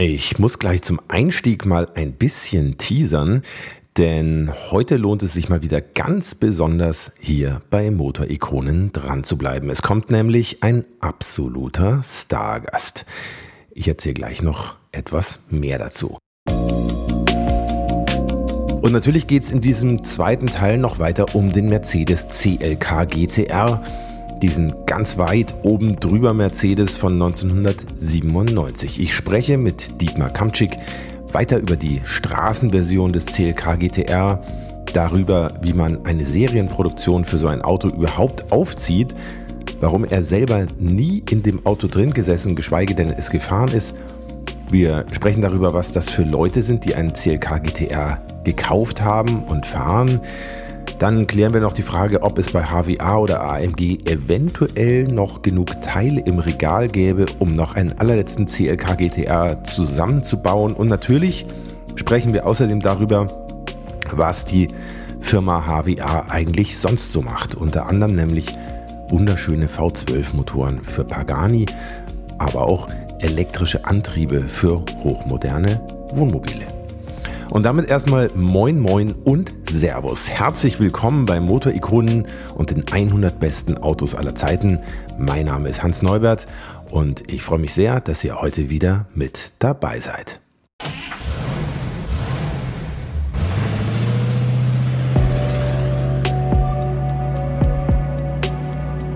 Ich muss gleich zum Einstieg mal ein bisschen teasern, denn heute lohnt es sich mal wieder ganz besonders hier bei Motorikonen dran zu bleiben. Es kommt nämlich ein absoluter Stargast. Ich erzähle gleich noch etwas mehr dazu. Und natürlich geht es in diesem zweiten Teil noch weiter um den Mercedes CLK GTR diesen ganz weit oben drüber Mercedes von 1997. Ich spreche mit Dietmar Kamczyk weiter über die Straßenversion des CLK GTR, darüber, wie man eine Serienproduktion für so ein Auto überhaupt aufzieht, warum er selber nie in dem Auto drin gesessen, geschweige denn es gefahren ist. Wir sprechen darüber, was das für Leute sind, die einen CLK GTR gekauft haben und fahren. Dann klären wir noch die Frage, ob es bei HWA oder AMG eventuell noch genug Teile im Regal gäbe, um noch einen allerletzten CLK GTR zusammenzubauen. Und natürlich sprechen wir außerdem darüber, was die Firma HWA eigentlich sonst so macht. Unter anderem nämlich wunderschöne V12-Motoren für Pagani, aber auch elektrische Antriebe für hochmoderne Wohnmobile. Und damit erstmal Moin Moin und Servus. Herzlich willkommen bei Motorikonen und den 100 besten Autos aller Zeiten. Mein Name ist Hans Neubert und ich freue mich sehr, dass ihr heute wieder mit dabei seid.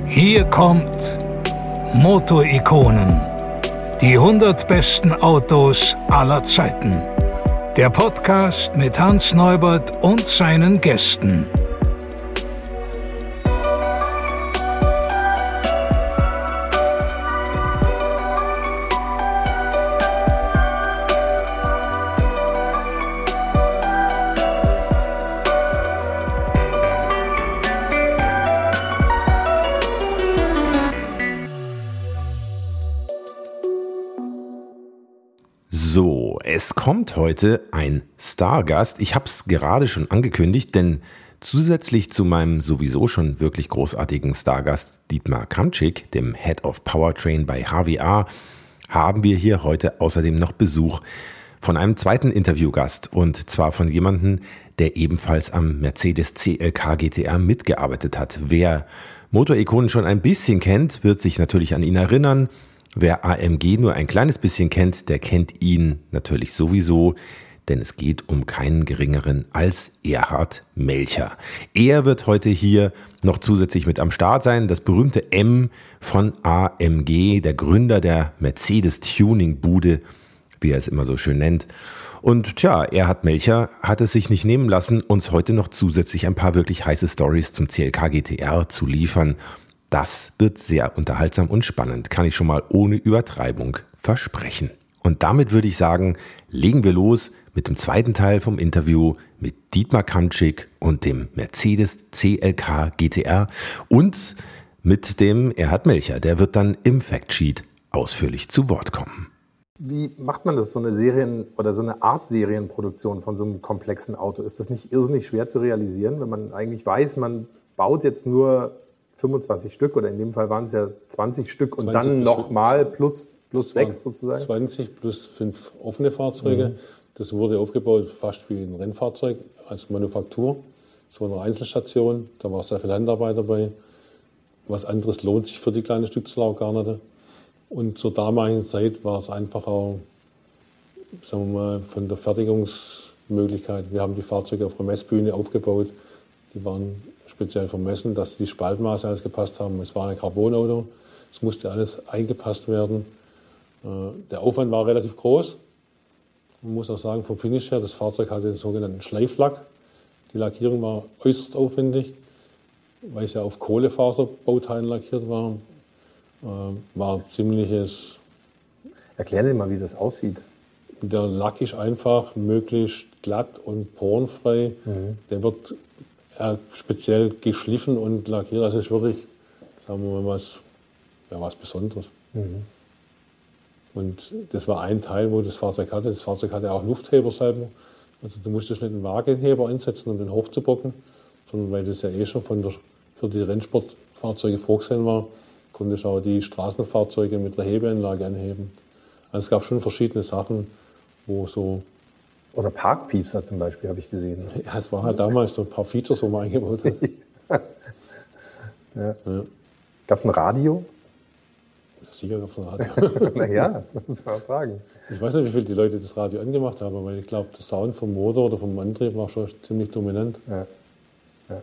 Hier kommt Motorikonen. Die 100 besten Autos aller Zeiten. Der Podcast mit Hans Neubert und seinen Gästen. Kommt heute ein Stargast. Ich habe es gerade schon angekündigt, denn zusätzlich zu meinem sowieso schon wirklich großartigen Stargast Dietmar Kamczyk, dem Head of Powertrain bei HWA, haben wir hier heute außerdem noch Besuch von einem zweiten Interviewgast und zwar von jemandem, der ebenfalls am Mercedes CLK GTR mitgearbeitet hat. Wer Motorikonen schon ein bisschen kennt, wird sich natürlich an ihn erinnern. Wer AMG nur ein kleines bisschen kennt, der kennt ihn natürlich sowieso, denn es geht um keinen geringeren als Erhard Melcher. Er wird heute hier noch zusätzlich mit am Start sein. Das berühmte M von AMG, der Gründer der Mercedes Tuning Bude, wie er es immer so schön nennt. Und tja, Erhard Melcher hat es sich nicht nehmen lassen, uns heute noch zusätzlich ein paar wirklich heiße Stories zum CLK GTR zu liefern. Das wird sehr unterhaltsam und spannend, kann ich schon mal ohne Übertreibung versprechen. Und damit würde ich sagen, legen wir los mit dem zweiten Teil vom Interview mit Dietmar Kamczyk und dem Mercedes CLK GTR und mit dem Erhard Melcher. Der wird dann im Factsheet ausführlich zu Wort kommen. Wie macht man das, so eine Serien- oder so eine Art Serienproduktion von so einem komplexen Auto? Ist das nicht irrsinnig schwer zu realisieren, wenn man eigentlich weiß, man baut jetzt nur 25 Stück oder in dem Fall waren es ja 20 Stück und 20 dann nochmal plus, plus 6 sozusagen? 20 plus 5 offene Fahrzeuge. Mhm. Das wurde aufgebaut fast wie ein Rennfahrzeug als Manufaktur. So eine Einzelstation, da war sehr viel Handarbeit dabei. Was anderes lohnt sich für die kleine Stückzahl auch gar nicht. Und zur damaligen Zeit war es einfach auch, sagen wir mal, von der Fertigungsmöglichkeit. Wir haben die Fahrzeuge auf der Messbühne aufgebaut. Die waren speziell vermessen, dass die Spaltmaße alles gepasst haben. Es war ein Carbonauto, es musste alles eingepasst werden. Äh, der Aufwand war relativ groß. Man muss auch sagen, vom Finish her, das Fahrzeug hatte den sogenannten Schleiflack. Die Lackierung war äußerst aufwendig, weil es ja auf Kohlefaserbauteilen lackiert war. Äh, war ziemliches. Erklären Sie mal, wie das aussieht. Der Lack ist einfach möglichst glatt und porenfrei. Mhm. Der wird ja, speziell geschliffen und lackiert. Also es ist wirklich, sagen wir mal, was, ja, was Besonderes. Mhm. Und das war ein Teil, wo das Fahrzeug hatte. Das Fahrzeug hatte auch Luftheber selber. Also du musstest nicht einen Wagenheber einsetzen, um den hochzubocken, sondern weil das ja eh schon von der, für die Rennsportfahrzeuge vorgesehen war, konnte ich auch die Straßenfahrzeuge mit der Hebeanlage anheben. Also es gab schon verschiedene Sachen, wo so. Oder Parkpiepser zum Beispiel habe ich gesehen. Ja, es war halt damals so ein paar Features, wo man eingebaut hat. ja. Ja. Gab es ein Radio? Sicher gab es ein Radio. naja, das muss man fragen. Ich weiß nicht, wie viele die Leute das Radio angemacht haben, weil ich glaube, der Sound vom Motor oder vom Antrieb war schon ziemlich dominant. Ja. Ja.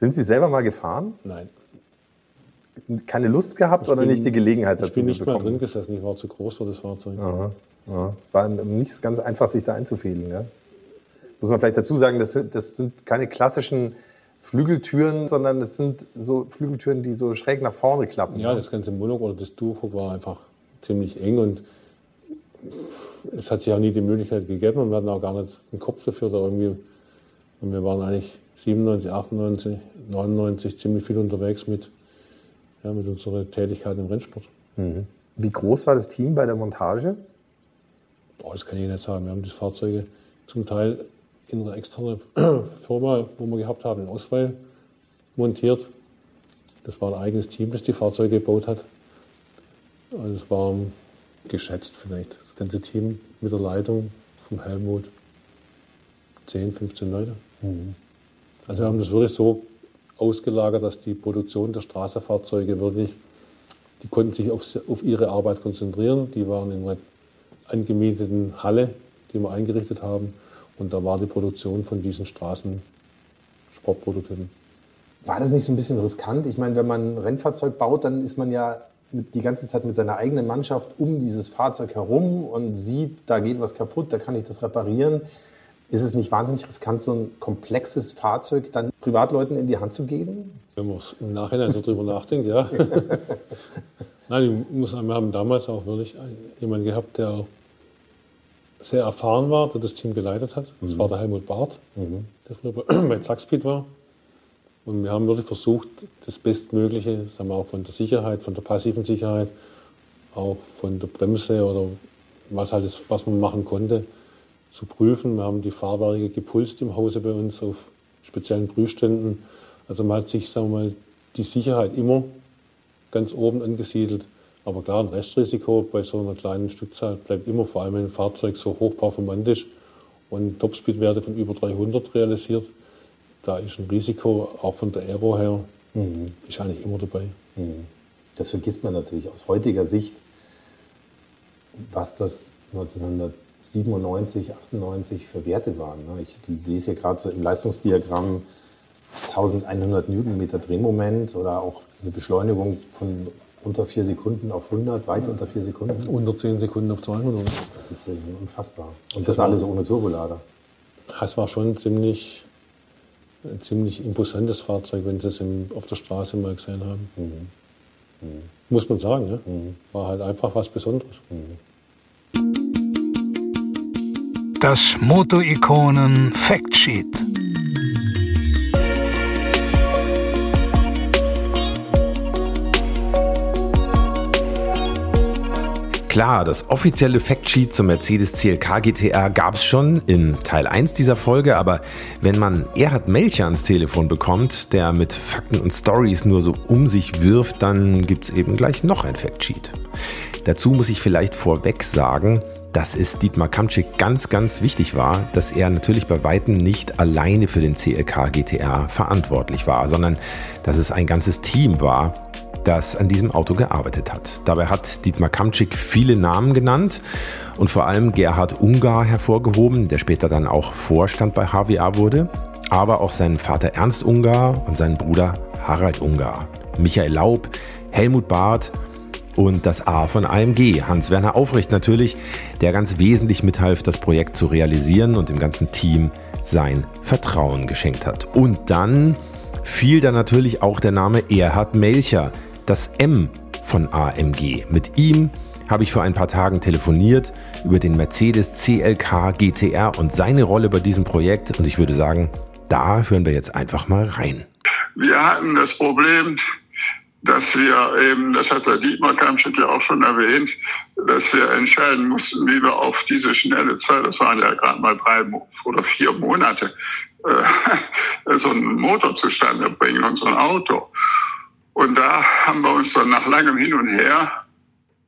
Sind Sie selber mal gefahren? Nein. Keine Lust gehabt Ich oder bin- nicht die Gelegenheit dazu Ich bin nicht bekommen? drin gesessen, ich war zu groß für das Fahrzeug. Aha, aha. War nicht ganz einfach, sich da einzufädeln. Ja? Muss man vielleicht dazu sagen, das sind, das sind keine klassischen Flügeltüren, sondern das sind so Flügeltüren, die so schräg nach vorne klappen. Ja, das ganze Moloch oder das Tuch war einfach ziemlich eng und es hat sich auch nie die Möglichkeit gegeben und wir hatten auch gar nicht den Kopf dafür da irgendwie. Und wir waren eigentlich 97, 98, 99 ziemlich viel unterwegs mit, ja, mit unserer Tätigkeit im Rennsport. Wie groß war das Team bei der Montage? Boah, das kann ich nicht sagen. Wir haben die Fahrzeuge zum Teil in einer externen Firma, wo wir gehabt haben, in Osweiler montiert. Das war ein eigenes Team, das die Fahrzeuge gebaut hat. Also es waren geschätzt vielleicht das ganze Team mit der Leitung vom Helmut 10, 15 Leute. Also wir haben das wirklich so ausgelagert, dass die Produktion der Straßenfahrzeuge wirklich, die konnten sich auf, auf ihre Arbeit konzentrieren. Die waren in angemieteten Halle, die wir eingerichtet haben. Und da war die Produktion von diesen Straßensportprototypen. War das nicht so ein bisschen riskant? Ich meine, wenn man ein Rennfahrzeug baut, dann ist man ja die ganze Zeit mit seiner eigenen Mannschaft um dieses Fahrzeug herum und sieht, da geht was kaputt, da kann ich das reparieren. Ist es nicht wahnsinnig riskant, so ein komplexes Fahrzeug dann Privatleuten in die Hand zu geben? Wenn man im Nachhinein so drüber nachdenkt, ja. Nein, ich muss sagen, wir haben damals auch wirklich jemanden gehabt, der sehr erfahren war, der das Team geleitet hat. Das war der Helmut Barth, der früher bei- bei Zackspeed war. Und wir haben wirklich versucht, das Bestmögliche, sagen wir auch von der Sicherheit, von der passiven Sicherheit, auch von der Bremse oder was halt ist, was man machen konnte, zu prüfen. Wir haben die Fahrwerke gepulst im Hause bei uns auf speziellen Prüfständen. Also man hat sich, sagen wir mal, die Sicherheit immer ganz oben angesiedelt. Aber klar, ein Restrisiko bei so einer kleinen Stückzahl bleibt immer, vor allem wenn ein Fahrzeug so hochperformant ist und Topspeed-Werte von über 300 realisiert. Da ist ein Risiko, auch von der Aero her, ist eigentlich immer dabei. Das vergisst man natürlich aus heutiger Sicht, was das 1997, 98 für Werte waren. ne? Ich lese hier gerade so im Leistungsdiagramm 1100 Newtonmeter Drehmoment oder auch eine Beschleunigung von unter vier Sekunden auf 100, weit unter vier Sekunden. Unter 10 Sekunden auf 200. Das ist äh, unfassbar. Und das alles ohne Turbolader. Das war schon ziemlich, ein ziemlich imposantes Fahrzeug, wenn Sie es im, auf der Straße mal gesehen haben. Muss man sagen, ne? war halt einfach was Besonderes. Das Moto-Ikonen Factsheet. Klar, das offizielle Factsheet zum Mercedes CLK GTR gab es schon in Teil 1 dieser Folge, aber wenn man Erhard Melcher ans Telefon bekommt, der mit Fakten und Stories nur so um sich wirft, dann gibt's eben gleich noch ein Factsheet. Dazu muss ich vielleicht vorweg sagen, dass es Dietmar Kamczyk ganz, ganz wichtig war, dass er natürlich bei Weitem nicht alleine für den CLK GTR verantwortlich war, sondern dass es ein ganzes Team war, das an diesem Auto gearbeitet hat. Dabei hat Dietmar Kamczyk viele Namen genannt und vor allem Gerhard Ungar hervorgehoben, der später dann auch Vorstand bei HWA wurde, aber auch seinen Vater Ernst Ungar und seinen Bruder Harald Ungar, Michael Laub, Helmut Barth und das A von AMG, Hans-Werner Aufrecht natürlich, der ganz wesentlich mithalf, das Projekt zu realisieren und dem ganzen Team sein Vertrauen geschenkt hat. Und dann fiel da natürlich auch der Name Erhard Melcher, das M von AMG. Mit ihm habe ich vor ein paar Tagen telefoniert über den Mercedes CLK GTR und seine Rolle bei diesem Projekt. Und ich würde sagen, da hören wir jetzt einfach mal rein. Wir hatten das Problem, dass wir eben, das hat der Dietmar Kamschit ja auch schon erwähnt, dass wir entscheiden mussten, wie wir auf diese schnelle Zeit, das waren ja gerade mal drei oder vier Monate, äh, so einen Motor zustande bringen und so ein Auto. Und da haben wir uns dann nach langem Hin und Her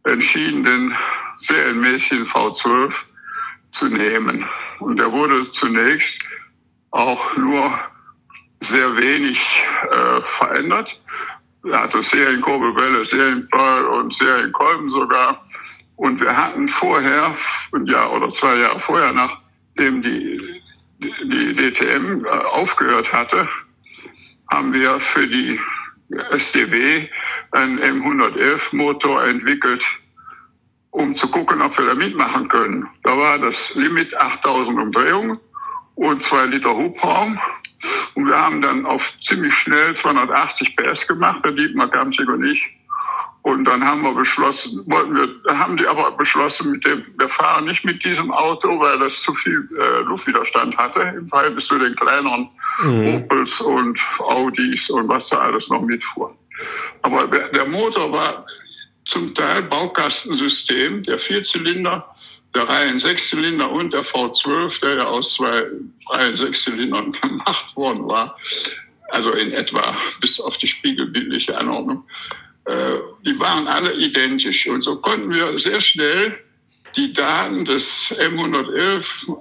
entschieden, den serienmäßigen V12 zu nehmen. Und der wurde zunächst auch nur sehr wenig äh, verändert. Er hatte Serienkurbelwelle, Serienball und Serienkolben sogar. Und wir hatten vorher, ein Jahr oder zwei Jahre vorher, nachdem die, die DTM äh, aufgehört hatte, haben wir für die SDW einen M111 Motor entwickelt, um zu gucken, ob wir da mitmachen können. Da war das Limit 8000 Umdrehungen und zwei Liter Hubraum. Und wir haben dann auf ziemlich schnell 280 PS gemacht, der Dietmar Kamsig und ich. Und dann haben wir beschlossen, wollten wir, haben die aber beschlossen, mit dem, wir fahren nicht mit diesem Auto, weil das zu viel äh, Luftwiderstand hatte im Verhältnis zu den kleineren mhm. Opels und Audis und was da alles noch mitfuhr. Aber der, Motor war zum Teil Baukastensystem, der Vierzylinder, der Reihen Sechszylinder und der V12, der ja aus zwei Reihen Sechszylindern gemacht worden war, also in etwa bis auf die spiegelbildliche Anordnung, die waren alle identisch. Und so konnten wir sehr schnell die Daten des M111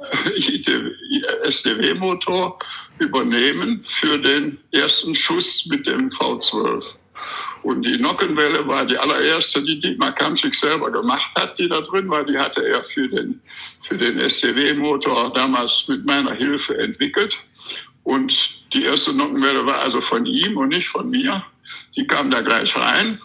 SDW-Motor übernehmen für den ersten Schuss mit dem V12. Und die Nockenwelle war die allererste, die Dietmar Kamschick selber gemacht hat, die da drin war. Die hatte er für den, für den SCW-Motor damals mit meiner Hilfe entwickelt. Und die erste Nockenwelle war also von ihm und nicht von mir. Die kam da gleich rein.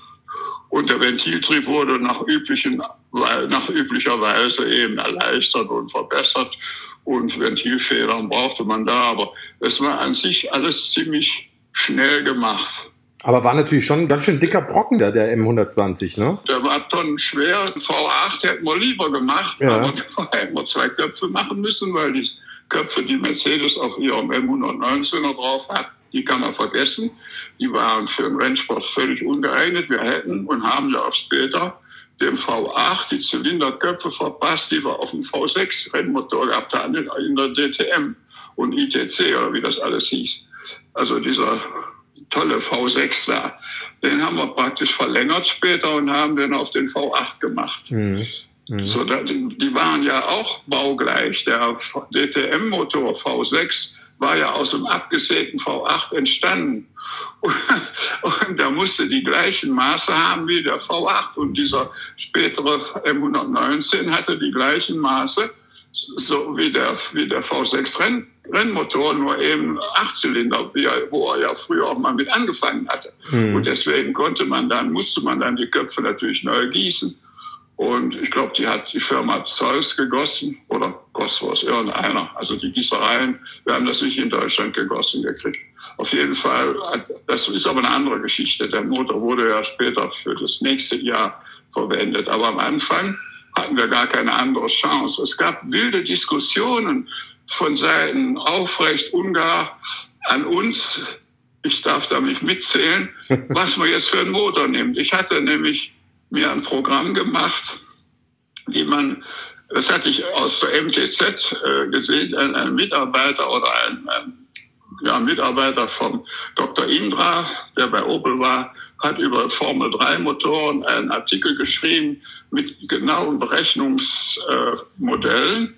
Und der Ventiltrieb wurde nach, üblichen, nach üblicher Weise eben erleichtert und verbessert. Und Ventilfedern brauchte man da. Aber es war an sich alles ziemlich schnell gemacht. Aber war natürlich schon ein ganz schön dicker Brocken, der, der M120, ne? Der war tonnenschwer. V8 hätten wir lieber gemacht, ja. aber da hätten wir zwei Köpfe machen müssen, weil die Köpfe, die Mercedes auf ihrem M119er drauf hat, die kann man vergessen. Die waren für den Rennsport völlig ungeeignet. Wir hätten und haben ja auch später dem V8 die Zylinderköpfe verpasst, die wir auf dem V6 Rennmotor gehabt haben in der DTM und ITC oder wie das alles hieß. Also dieser tolle V6 da. Den haben wir praktisch verlängert später und haben den auf den V8 gemacht. Mhm. Mhm. So, die waren ja auch baugleich. Der DTM-Motor V6 war ja aus dem abgesägten V8 entstanden. Und der musste die gleichen Maße haben wie der V8. Und dieser spätere M119 hatte die gleichen Maße so wie der, wie der V6 Renn, Rennmotor, nur eben Achtzylinder, wo er ja früher auch mal mit angefangen hatte. Mhm. Und deswegen konnte man dann, musste man dann die Köpfe natürlich neu gießen. Und ich glaube, die hat die Firma Zeus gegossen oder Kosmos, irgendeiner. Also die Gießereien, wir haben das nicht in Deutschland gegossen gekriegt. Auf jeden Fall, das ist aber eine andere Geschichte. Der Motor wurde ja später für das nächste Jahr verwendet. Aber am Anfang hatten wir gar keine andere Chance. Es gab wilde Diskussionen von Seiten Aufrecht, Ungar an uns. Ich darf da mich mitzählen, was man jetzt für einen Motor nimmt. Ich hatte nämlich mir ein Programm gemacht, wie man, das hatte ich aus der MTZ äh, gesehen, ein, ein, Mitarbeiter oder ein, ein ja, Mitarbeiter von Dr. Indra, der bei Opel war, hat über Formel 3 Motoren einen Artikel geschrieben mit genauen Berechnungsmodellen,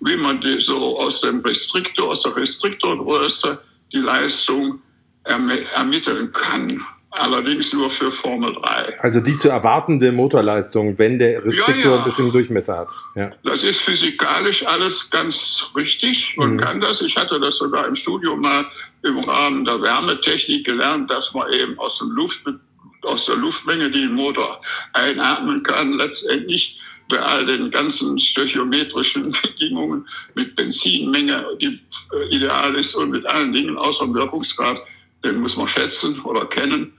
wie man die so aus dem Restriktor, aus der Restriktorgröße die Leistung ermitteln kann allerdings nur für Formel 3. Also die zu erwartende Motorleistung, wenn der Restriktor ja, ja. einen bestimmten Durchmesser hat. Ja. Das ist physikalisch alles ganz richtig und mhm. kann das. Ich hatte das sogar im Studium mal im Rahmen der Wärmetechnik gelernt, dass man eben aus, dem Luft, aus der Luftmenge, die den Motor einatmen kann, letztendlich bei all den ganzen stöchiometrischen Bedingungen mit Benzinmenge, die äh, ideal ist und mit allen Dingen außer dem Wirkungsgrad den muss man schätzen oder kennen,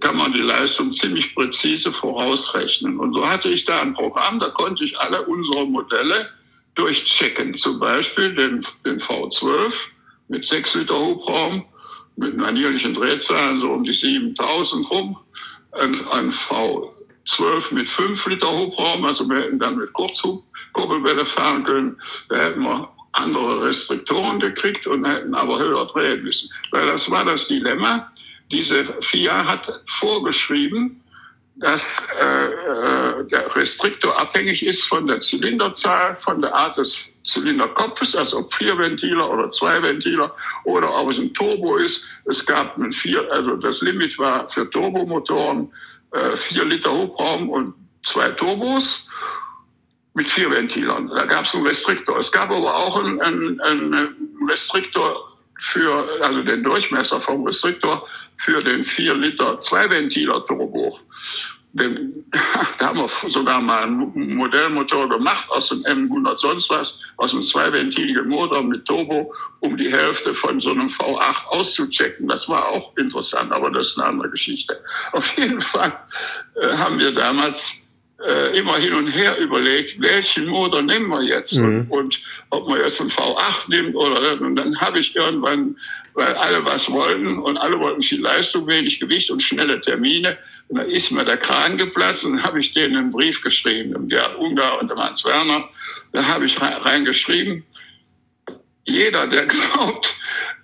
kann man die Leistung ziemlich präzise vorausrechnen. Und so hatte ich da ein Programm, da konnte ich alle unsere Modelle durchchecken. Zum Beispiel den, den V12 mit 6 Liter Hubraum, mit manierlichen Drehzahlen so um die 7000 rum, ein, ein V12 mit 5 Liter Hubraum, also wir hätten dann mit Kurzkurbelwelle fahren können. Da hätten wir andere Restriktoren gekriegt und hätten aber höher drehen müssen. Weil das war das Dilemma. Diese FIA hat vorgeschrieben, dass äh, äh, der Restriktor abhängig ist von der Zylinderzahl, von der Art des Zylinderkopfes, also ob vier Ventiler oder zwei Ventiler oder ob es ein Turbo ist. Es gab ein vier, also das Limit war für Turbomotoren äh, vier Liter Hubraum und zwei Turbos mit vier Ventilern. Da gab es einen Restriktor. Es gab aber auch einen, einen, Restriktor für, also den Durchmesser vom Restriktor für den 4 Liter Zwei-Ventiler Turbo. Den, da haben wir sogar mal einen Modellmotor gemacht aus dem M100 sonst was, aus einem zweiventiligen Motor mit Turbo, um die Hälfte von so einem V8 auszuchecken. Das war auch interessant, aber das ist eine andere Geschichte. Auf jeden Fall äh, haben wir damals äh, immer hin und her überlegt, welchen Motor nehmen wir jetzt mhm. und, und, ob man jetzt einen V8 nimmt oder und dann habe ich irgendwann, weil alle was wollten und alle wollten viel Leistung, wenig Gewicht und schnelle Termine, und da ist mir der Kran geplatzt und habe ich denen einen Brief geschrieben, dem Gerhard Ungar und dem Hans Werner. Da habe ich reingeschrieben, jeder, der glaubt,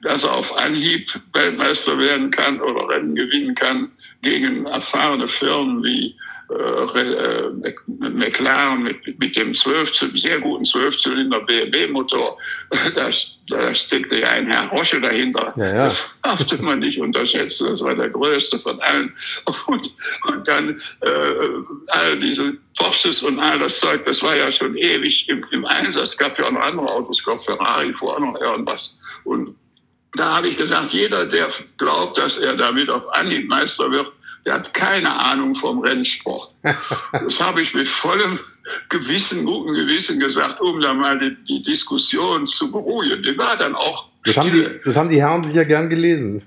dass er auf Anhieb Weltmeister werden kann oder Rennen gewinnen kann gegen erfahrene Firmen wie äh, äh McLaren mit, mit dem 12, sehr guten Zwölfzylinder BMW-Motor, da, da steckte ja ein Herr Roche dahinter. Ja, ja. Das darf man nicht unterschätzen, das war der größte von allen. Und, und dann äh, all diese Porsches und all das Zeug, das war ja schon ewig im, im Einsatz. Es gab ja auch noch andere Autos, ich glaube Ferrari vor noch irgendwas. Und da habe ich gesagt, jeder, der glaubt, dass er damit auf Anhieb Meister wird, der hat keine Ahnung vom Rennsport. Das habe ich mit vollem Gewissen, guten Gewissen gesagt, um da mal die, die Diskussion zu beruhigen. Die war dann auch. Das haben, die, das haben die Herren sicher gern gelesen.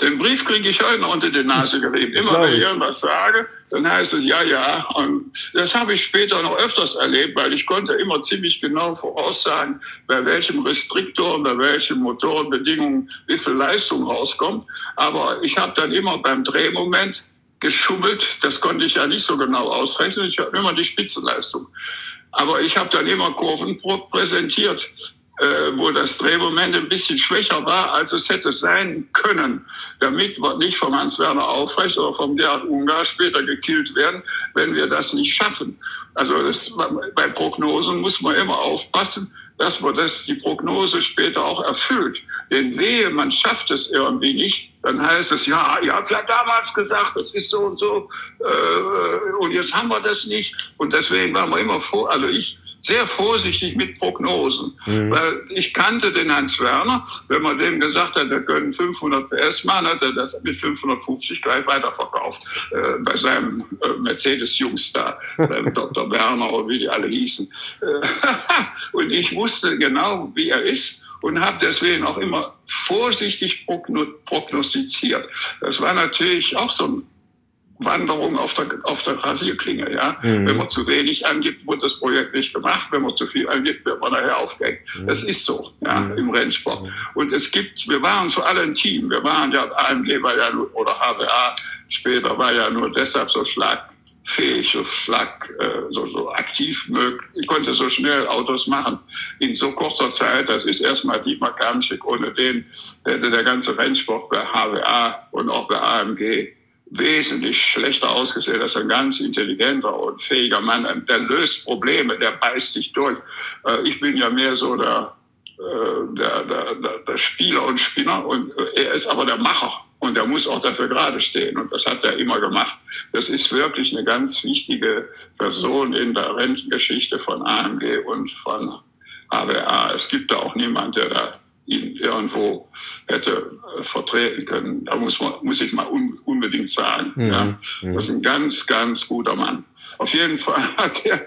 Den Brief kriege ich heute noch unter die Nase gerieben. Immer wenn ich irgendwas sage, dann heißt es ja, ja. Und das habe ich später noch öfters erlebt, weil ich konnte immer ziemlich genau voraussagen, bei welchem Restriktor und bei welchen Motorenbedingungen wie viel Leistung rauskommt. Aber ich habe dann immer beim Drehmoment geschummelt. Das konnte ich ja nicht so genau ausrechnen. Ich habe immer die Spitzenleistung. Aber ich habe dann immer Kurven präsentiert äh, wo das Drehmoment ein bisschen schwächer war, als es hätte sein können, damit wir nicht vom Hans-Werner Aufrecht oder vom Gerhard Ungar später gekillt werden, wenn wir das nicht schaffen. Also das, bei Prognosen muss man immer aufpassen, dass man das, die Prognose später auch erfüllt. Denn wehe, man schafft es irgendwie nicht, dann heißt es, ja, ihr habt ja damals gesagt, das ist so und so, äh, und jetzt haben wir das nicht. Und deswegen waren wir immer vor, also ich sehr vorsichtig mit Prognosen, mhm. weil ich kannte den Hans Werner, wenn man dem gesagt hat, wir können 500 PS machen, hat er das mit 550 gleich weiterverkauft, äh, bei seinem äh, Mercedes-Jungs da, beim Dr. Werner oder wie die alle hießen. Äh, und ich wusste genau, wie er ist und habe deswegen auch immer vorsichtig prognostiziert. Das war natürlich auch so eine Wanderung auf der, auf der Rasierklinge. Ja? Mhm. Wenn man zu wenig angibt, wird das Projekt nicht gemacht. Wenn man zu viel angibt, wird man nachher aufgehängt. Mhm. Das ist so ja, mhm. im Rennsport. Mhm. Und es gibt, wir waren so alle ein Team. Wir waren ja, AMG war ja nur, oder HWA später war ja nur deshalb so schlag, fähig, so schlag, äh, so, so aktiv möglich. Ich konnte so schnell Autos machen in so kurzer Zeit. Das ist erstmal Dietmar Kamschick. Ohne den hätte der ganze Rennsport bei HWA und auch bei AMG wesentlich schlechter ausgesehen. Das ist ein ganz intelligenter und fähiger Mann. Der löst Probleme, der beißt sich durch. Äh, ich bin ja mehr so der, äh, der, der, der Spieler und Spinner und er ist aber der Macher. Und er muss auch dafür gerade stehen. Und das hat er immer gemacht. Das ist wirklich eine ganz wichtige Person in der Rentengeschichte von AMG und von AWA. Es gibt da auch niemand, der da ihn irgendwo hätte äh, vertreten können. Da muss, man, muss ich mal un, unbedingt sagen. Mhm. Ja. Mhm. Das ist ein ganz, ganz guter Mann. Auf jeden Fall hat er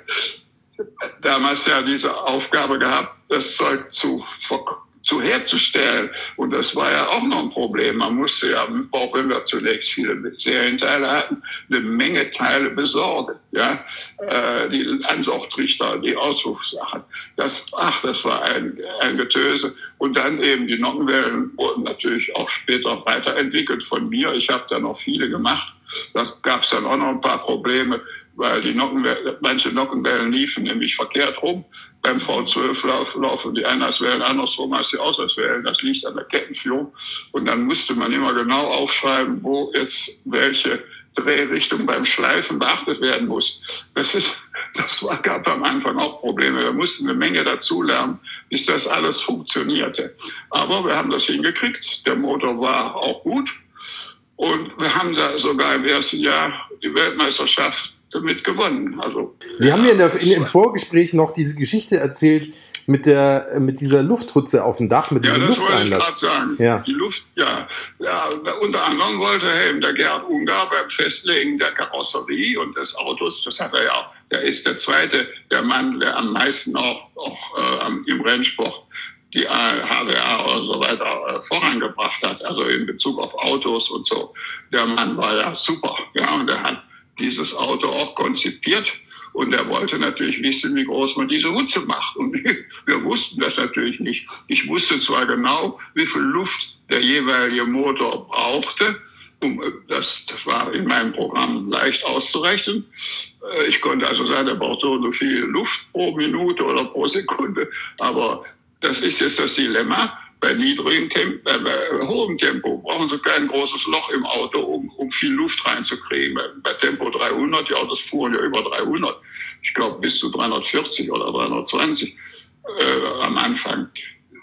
damals ja diese Aufgabe gehabt, das Zeug zu verkaufen zu herzustellen. Und das war ja auch noch ein Problem. Man musste ja, auch wenn wir zunächst viele Serienteile hatten, eine Menge Teile besorgen. Ja, äh, die Ansaugtrichter, die Ausrufsachen. Das, ach, das war ein, ein Getöse. Und dann eben die Nockenwellen wurden natürlich auch später weiterentwickelt von mir. Ich habe da noch viele gemacht. Das gab es dann auch noch ein paar Probleme weil die Nockenwellen, manche Nockenwellen liefen nämlich verkehrt rum. Beim V12 laufen, die Einlasswellen andersrum als die Auslasswellen. Das liegt an der Kettenführung. Und dann musste man immer genau aufschreiben, wo jetzt welche Drehrichtung beim Schleifen beachtet werden muss. Das, ist, das war, gab am Anfang auch Probleme. Wir mussten eine Menge dazulernen, bis das alles funktionierte. Aber wir haben das hingekriegt. Der Motor war auch gut. Und wir haben da sogar im ersten Jahr die Weltmeisterschaft damit gewonnen. Also, Sie haben mir in, der, in, im Vorgespräch noch diese Geschichte erzählt, mit, der, mit dieser Lufthutze auf dem Dach, mit ja, diesem das wollte ich Lufteinlass. gerade sagen. Ja. Die Luft, ja, ja. Unter anderem wollte Helm der Gerhard Ungar beim Festlegen der Karosserie und des Autos, das hat er ja auch, der ist der zweite, der Mann, der am meisten auch, auch äh, im Rennsport die äh, HWA und so weiter äh, vorangebracht hat, also in Bezug auf Autos und so. Der Mann war ja super, ja, und er hat dieses Auto auch konzipiert. Und er wollte natürlich wissen, wie groß man diese Hutze macht. Und wir, wussten das natürlich nicht. Ich wusste zwar genau, wie viel Luft der jeweilige Motor brauchte. Um, äh, das, das war in meinem Programm leicht auszurechnen. Äh, Ich konnte also sagen, er braucht so und so viel Luft pro Minute oder pro Sekunde. Aber das ist jetzt das Dilemma. Bei niedrigem Tempo, äh, bei hohem Tempo brauchen Sie kein großes Loch im Auto, um, um viel Luft reinzukriegen. Bei, Tempo 300, die Autos fuhren ja über 300. Ich glaube bis zu 340 oder 320 äh, am Anfang.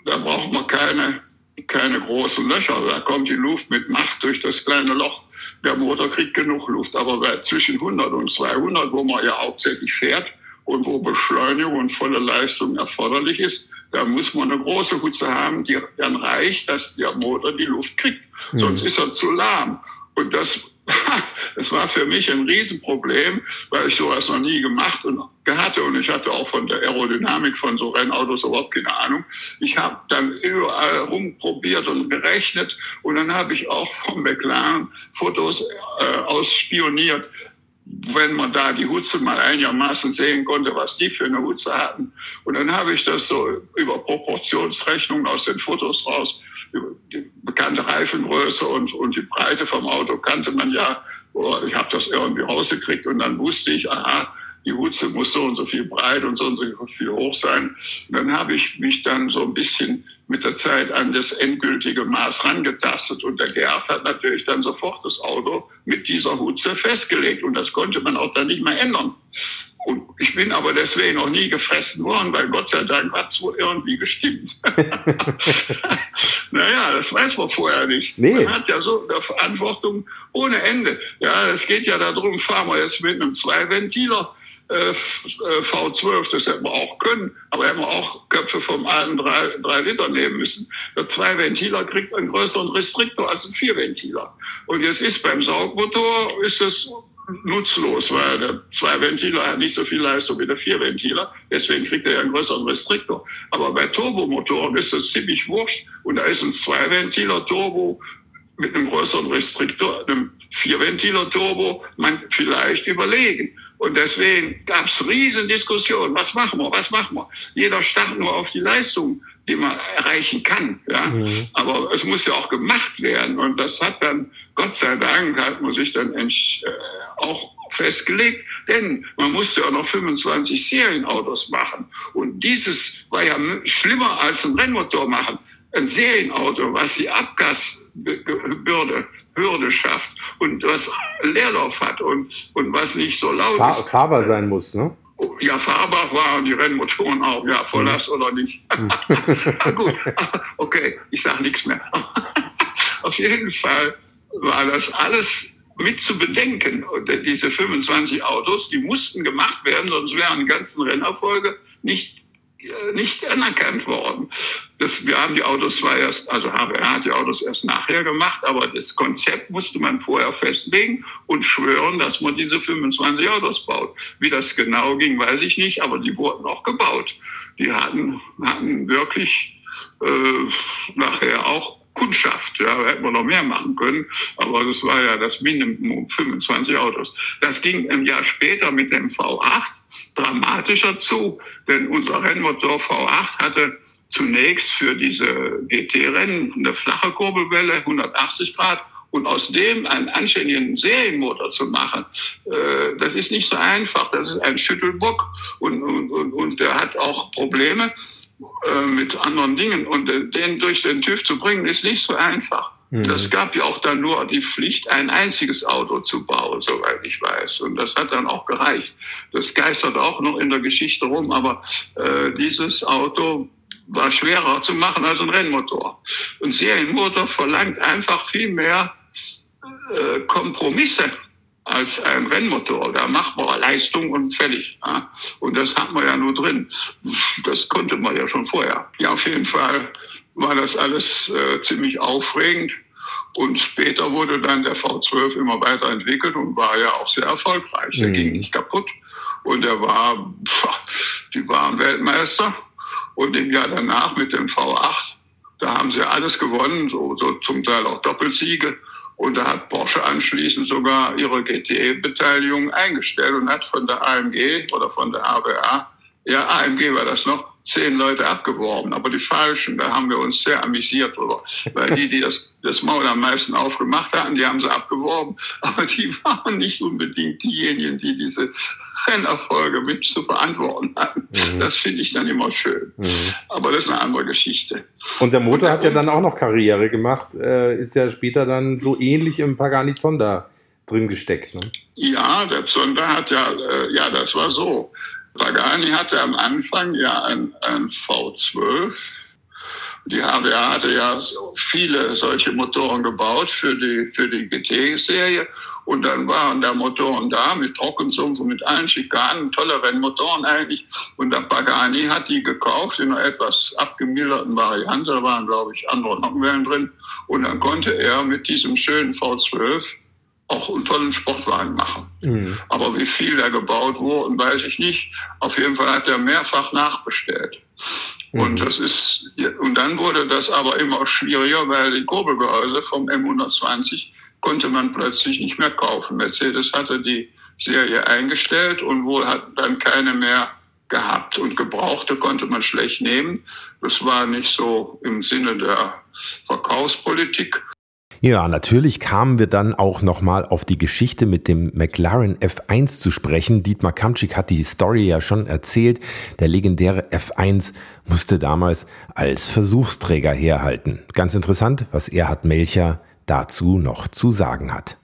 Da braucht man keine, keine großen Löcher. Da kommt die Luft mit Macht durch das kleine Loch. Der Motor kriegt genug Luft. Aber bei zwischen 100 und 200, wo man ja hauptsächlich fährt und wo Beschleunigung und volle Leistung erforderlich ist, da muss man eine große Hutze haben, die dann reicht, dass der Motor die Luft kriegt. Sonst ist er zu lahm. Und das, das war für mich ein Riesenproblem, weil ich sowas noch nie gemacht und hatte. Und ich hatte auch von der Aerodynamik von so Rennautos überhaupt keine Ahnung. Ich habe dann überall rumprobiert und gerechnet. Und dann habe ich auch vom McLaren Fotos äh, ausspioniert, wenn man da die Hutze mal einigermaßen sehen konnte, was die für eine Hutze hatten. Und dann habe ich das so über Proportionsrechnungen aus den Fotos raus, über die bekannte Reifengröße und, und die Breite vom Auto kannte man ja. Ich habe das irgendwie rausgekriegt und dann wusste ich, aha, die Hutze muss so und so viel breit und so und so viel hoch sein. Und dann habe ich mich dann so ein bisschen mit der Zeit an das endgültige Maß rangetastet. Und der Gerf hat natürlich dann sofort das Auto mit dieser Hutze festgelegt. Und das konnte man auch dann nicht mehr ändern. Und ich bin aber deswegen noch nie gefressen worden, weil Gott sei Dank hat es wohl irgendwie gestimmt. naja, das weiß man vorher nicht. Nee. Man hat ja so eine Verantwortung ohne Ende. Ja, es geht ja darum, fahren wir jetzt mit einem Zweiventiler äh, V12, das hätten wir auch können, aber hätten wir auch Köpfe vom alten 3, 3 Liter nehmen müssen. Der Zweiventiler kriegt einen größeren Restriktor als ein Vierventiler. Und jetzt ist beim Saugmotor ist es nutzlos, weil der Zweiventiler hat nicht so viel Leistung wie der Vierventiler. Deswegen kriegt er ja einen größeren Restriktor. Aber bei Turbomotoren ist das ziemlich wurscht. Und da ist ein Zweiventiler Turbo mit einem größeren Restriktor, einem Vierventiler Turbo, man vielleicht überlegen. Und deswegen gab es riesen. Was machen wir? Was machen wir? Jeder starrt nur auf die Leistung, die man erreichen kann. Ja? Aber es muss ja auch gemacht werden. Und das hat dann, Gott sei Dank, hat man sich dann äh, auch festgelegt, denn man musste ja noch 25 Serienautos machen. Und dieses war ja schlimmer als ein Rennmotor machen. Ein Serienauto, was die Abgasbürde Hürde schafft und was Leerlauf hat und, und was nicht so laut Fahr ist. fahrbar sein muss, ne? Ja, fahrbar waren die Rennmotoren auch, ja, Volllast oder nicht. Na gut, okay, ich sage nichts mehr. Auf jeden Fall war das alles mit zu bedenken. Und diese 25 Autos, die mussten gemacht werden, sonst wären die ganzen Rennerfolge nicht nicht anerkannt worden. Das, wir haben die Autos zwar erst, also HBR hat die Autos erst nachher gemacht, aber das Konzept musste man vorher festlegen und schwören, dass man diese 25 Autos baut. Wie das genau ging, weiß ich nicht, aber die wurden auch gebaut. Die hatten, hatten wirklich äh, nachher auch Kundschaft. Ja, hätten wir noch mehr machen können, aber das war ja das Minimum 25 Autos. Das ging ein Jahr später mit dem V8 dramatischer zu, denn unser Rennmotor V8 hatte zunächst für diese GT-Rennen eine flache Kurbelwelle, 180 Grad, und aus dem einen anständigen Serienmotor zu machen, äh, das ist nicht so einfach. Das ist ein Schüttelbock und, und, und, und der hat auch Probleme äh, mit anderen Dingen. Und äh, den durch den TÜV zu bringen, ist nicht so einfach. Das gab ja auch dann nur die Pflicht, ein einziges Auto zu bauen, soweit ich weiß. Und das hat dann auch gereicht. Das geistert auch noch in der Geschichte rum, aber äh, dieses Auto war schwerer zu machen als ein Rennmotor. Und Serienmotor verlangt einfach viel mehr äh, Kompromisse als ein Rennmotor. Da macht man Leistung und fertig. Ja. Und das hat man ja nur drin. Das konnte man ja schon vorher. Ja, auf jeden Fall war das alles äh, ziemlich aufregend. Und später wurde dann der V12 immer weiterentwickelt und war ja auch sehr erfolgreich. Der mhm. ging nicht kaputt. Und er war, die waren Weltmeister. Und im Jahr danach mit dem V8, da haben sie alles gewonnen, so, so zum Teil auch Doppelsiege. Und da hat Porsche anschließend sogar ihre GTE-Beteiligung eingestellt und hat von der AMG oder von der AWA, ja, AMG war das noch, zehn Leute abgeworben, aber die falschen, da haben wir uns sehr amüsiert drüber. Weil die, die das, das Maul am meisten aufgemacht hatten, die haben sie abgeworben, aber die waren nicht unbedingt diejenigen, die diese Rennerfolge mit zu verantworten hatten. Mhm. Das finde ich dann immer schön. Mhm. Aber das ist eine andere Geschichte. Und der Motor hat ja dann auch noch Karriere gemacht, äh, ist ja später dann so ähnlich im Pagani Zonda drin gesteckt. Ne? Ja, der Zonda hat ja, äh, ja, das war so. Pagani hatte am Anfang ja ein, ein V12. Die HWA hatte ja viele solche Motoren gebaut für die, für die GT-Serie. Und dann waren da Motoren da mit Trockensumpf und mit allen Schikanen, tolle Rennmotoren eigentlich. Und der Pagani hat die gekauft in einer etwas abgemilderten Variante. Da waren, glaube ich, andere Nockenwellen drin. Und dann konnte er mit diesem schönen V12 auch einen tollen Sportwagen machen. Mhm. Aber wie viel da gebaut wurde, weiß ich nicht. Auf jeden Fall hat er mehrfach nachbestellt. Mhm. Und das ist, und dann wurde das aber immer schwieriger, weil die Kurbelgehäuse vom M120 konnte man plötzlich nicht mehr kaufen. Mercedes hatte die Serie eingestellt und wohl hat dann keine mehr gehabt und gebrauchte konnte man schlecht nehmen. Das war nicht so im Sinne der Verkaufspolitik. Ja, natürlich kamen wir dann auch nochmal auf die Geschichte mit dem McLaren F1 zu sprechen. Dietmar Kamczyk hat die Story ja schon erzählt. Der legendäre F1 musste damals als Versuchsträger herhalten. Ganz interessant, was Erhard Melcher dazu noch zu sagen hat.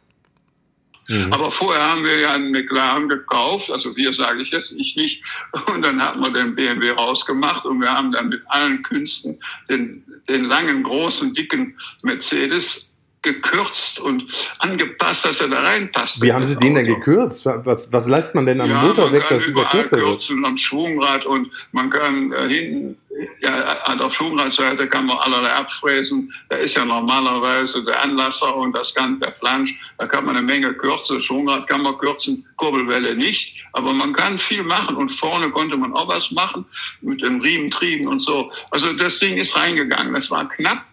Mhm. Aber vorher haben wir ja einen McLaren gekauft, also wir sage ich jetzt, ich nicht. Und dann hat man den BMW rausgemacht und wir haben dann mit allen Künsten den, den langen, großen, dicken Mercedes gekürzt und angepasst, dass er da reinpasst. Wie haben Sie den denn gekürzt? Was, was lässt man denn am ja, Motor weg, dass dieser kürzer wird? kürzen am Schwungrad und man kann äh, hinten, ja, an der Schwungradseite kann man allerlei abfräsen. Da ist ja normalerweise der Anlasser und das Ganze, der Flansch, da kann man eine Menge kürzen. Schwungrad kann man kürzen, Kurbelwelle nicht. Aber man kann viel machen und vorne konnte man auch was machen mit den Riementrieben und so. Also das Ding ist reingegangen. Das war knapp,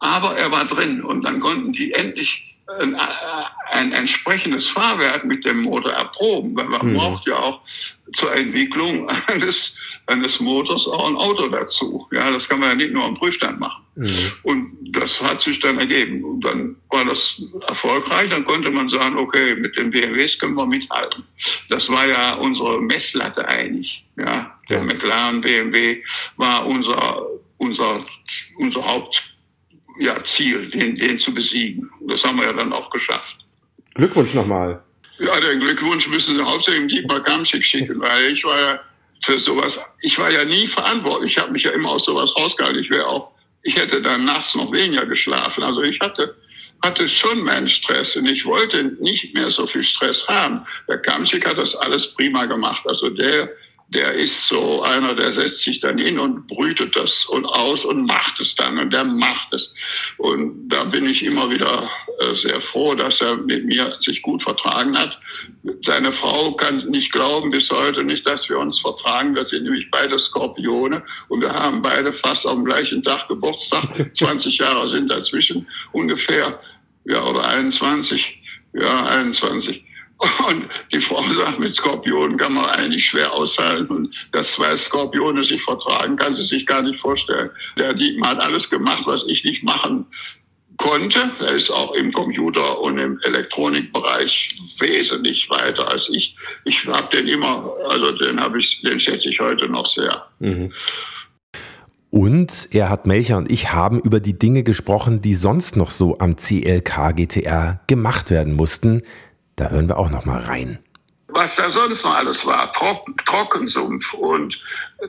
aber er war drin und dann konnten die endlich ein, ein entsprechendes Fahrwerk mit dem Motor erproben, weil man mhm. braucht ja auch zur Entwicklung eines, eines Motors auch ein Auto dazu. Ja, das kann man ja nicht nur am Prüfstand machen. Mhm. Und das hat sich dann ergeben. Und dann war das erfolgreich. Dann konnte man sagen, okay, mit den BMWs können wir mithalten. Das war ja unsere Messlatte eigentlich. Ja, der ja. McLaren BMW war unser, unser, unser Haupt ja, Ziel, den, den zu besiegen. Das haben wir ja dann auch geschafft. Glückwunsch nochmal. Ja, den Glückwunsch müssen Sie hauptsächlich Dietmar Kamschick schicken, weil ich war ja für sowas, ich war ja nie verantwortlich. Ich habe mich ja immer aus sowas rausgehalten. Ich wäre auch, ich hätte dann nachts noch weniger geschlafen. Also ich hatte, hatte schon meinen Stress und ich wollte nicht mehr so viel Stress haben. Der Kamschick hat das alles prima gemacht. Also der, der ist so einer, der setzt sich dann hin und brütet das und aus und macht es dann und der macht es. Und da bin ich immer wieder äh, sehr froh, dass er mit mir sich gut vertragen hat. Seine Frau kann nicht glauben bis heute nicht, dass wir uns vertragen. Wir sind nämlich beide Skorpione und wir haben beide fast am gleichen Tag Geburtstag. 20 Jahre sind dazwischen ungefähr, ja, oder 21. Ja, 21. Und die Frau sagt, mit Skorpionen kann man eigentlich schwer aushalten. Und dass zwei Skorpione sich vertragen, kann sie sich gar nicht vorstellen. Der Dietmar hat alles gemacht, was ich nicht machen konnte. Er ist auch im Computer- und im Elektronikbereich wesentlich weiter als ich. Ich habe den immer, also den habe ich, den schätze ich heute noch sehr. Mhm. Und Erhard Melcher und ich haben über die Dinge gesprochen, die sonst noch so am CLK GTR gemacht werden mussten. Da hören wir auch noch mal rein was da sonst noch alles war, Trocken, Trockensumpf. Und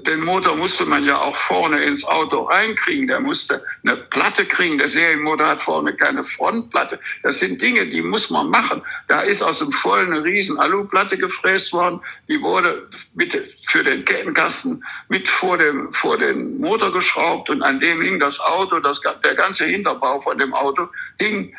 den Motor musste man ja auch vorne ins Auto reinkriegen. Der musste eine Platte kriegen. Der Serienmotor hat vorne keine Frontplatte. Das sind Dinge, die muss man machen. Da ist aus dem Vollen eine riesen Aluplatte gefräst worden. Die wurde mit, für den Kettenkasten mit vor dem, vor den Motor geschraubt. Und an dem hing das Auto, das, der ganze Hinterbau von dem Auto hing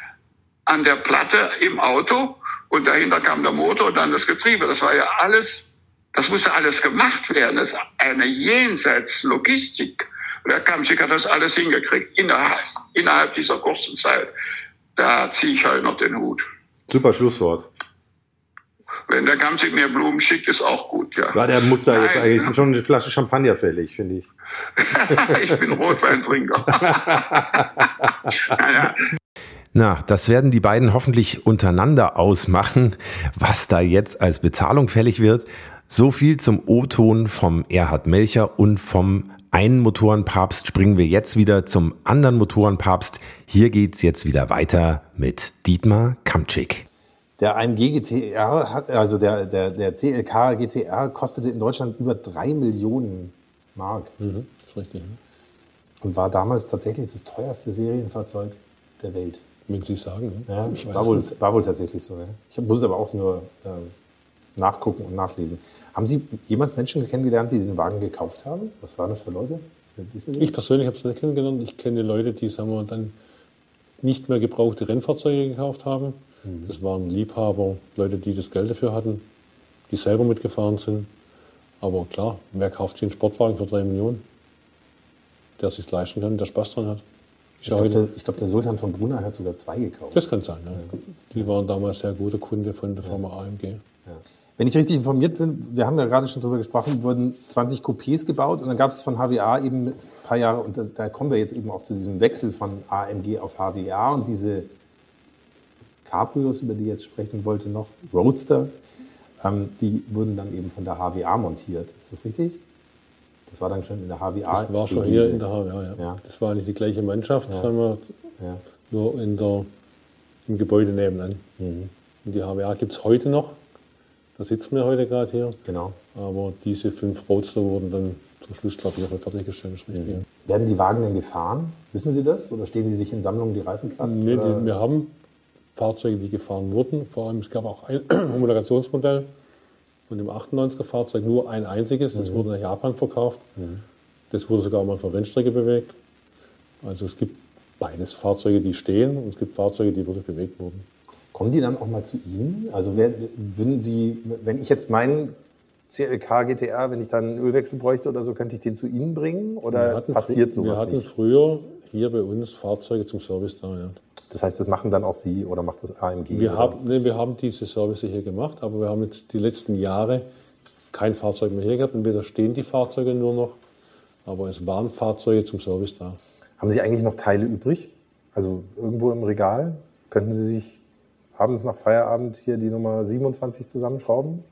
an der Platte im Auto und dahinter kam der Motor und dann das Getriebe. Das war ja alles, das musste alles gemacht werden. Das ist eine Jenseits-Logistik. Und der Kamschick hat das alles hingekriegt innerhalb, innerhalb dieser kurzen Zeit. Da ziehe ich halt noch den Hut. Super Schlusswort. Wenn der Kamschick mir Blumen schickt, ist auch gut, ja. Ja, der muss da jetzt eigentlich, ist schon eine Flasche Champagner fällig, finde ich. ich bin Rotweintrinker. naja. Na, das werden die beiden hoffentlich untereinander ausmachen, was da jetzt als Bezahlung fällig wird. So viel zum O-Ton vom Erhard Melcher und vom einen Motorenpapst springen wir jetzt wieder zum anderen Motorenpapst. Hier geht's jetzt wieder weiter mit Dietmar Kamczyk. Der AMG GTR hat, also der, der, der CLK GTR kostete in Deutschland über drei Millionen Mark. Mhm, richtig. Und war damals tatsächlich das teuerste Serienfahrzeug der Welt. Wenn Sie sagen. Ne? Ja, war, wohl, war wohl tatsächlich so. Ja. Ich muss aber auch nur äh, nachgucken und nachlesen. Haben Sie jemals Menschen kennengelernt, die den Wagen gekauft haben? Was waren das für Leute? Ich persönlich habe es nicht kennengelernt. Ich kenne Leute, die sagen wir, dann nicht mehr gebrauchte Rennfahrzeuge gekauft haben. Mhm. Das waren Liebhaber, Leute, die das Geld dafür hatten, die selber mitgefahren sind. Aber klar, wer kauft sich einen Sportwagen für drei Millionen? Der sich leisten kann, der Spaß dran hat. Ich glaube, der, glaub, der, Sultan von Brunei hat sogar zwei gekauft. Das kann sein, ja. ja. Die waren damals sehr gute Kunde von der Firma AMG. Ja. Wenn ich richtig informiert bin, wir haben ja gerade schon darüber gesprochen, wurden 20 Coupés gebaut und dann gab es von HWA eben ein paar Jahre, und da, da, kommen wir jetzt eben auch zu diesem Wechsel von AMG auf HWA und diese Cabrios, über die ich jetzt sprechen wollte, noch, Roadster, ähm, die wurden dann eben von der HWA montiert. Ist das richtig? Das war dann schon in der HWA. Das war schon hier in der HWA, ja. ja. Das war nicht die gleiche Mannschaft, ja. sagen wir, ja. nur in der, im Gebäude nebenan. Mhm. Und die HWA gibt es heute noch. Da sitzen wir heute gerade hier. Genau. Aber diese fünf Roadster wurden dann zum Schluss, glaube ich, fertiggestellt. Mhm. Werden die Wagen denn gefahren? Wissen Sie das? Oder stehen die sich in Sammlungen die Reifen platt? Nee, die, wir haben Fahrzeuge, die gefahren wurden. Vor allem, es gab auch ein Homologationsmodell von dem 98er Fahrzeug nur ein einziges. Das mhm. wurde nach Japan verkauft. Mhm. Das wurde sogar mal von Rennstrecke bewegt. Also es gibt beides Fahrzeuge, die stehen und es gibt Fahrzeuge, die wirklich bewegt wurden. Kommen die dann auch mal zu Ihnen? Also würden Sie, wenn ich jetzt meinen CLK GTR, wenn ich dann einen Ölwechsel bräuchte oder so, könnte ich den zu Ihnen bringen? Oder passiert sowas Wir hatten nicht? früher hier bei uns Fahrzeuge zum Service da, ja. Das heißt, das machen dann auch Sie oder macht das AMG? Wir, haben, nee, wir haben diese Service hier gemacht, aber wir haben jetzt die letzten Jahre kein Fahrzeug mehr hier gehabt. Entweder stehen die Fahrzeuge nur noch, aber es waren Fahrzeuge zum Service da. Haben Sie eigentlich noch Teile übrig? Also irgendwo im Regal? Könnten Sie sich abends nach Feierabend hier die Nummer 27 zusammenschrauben?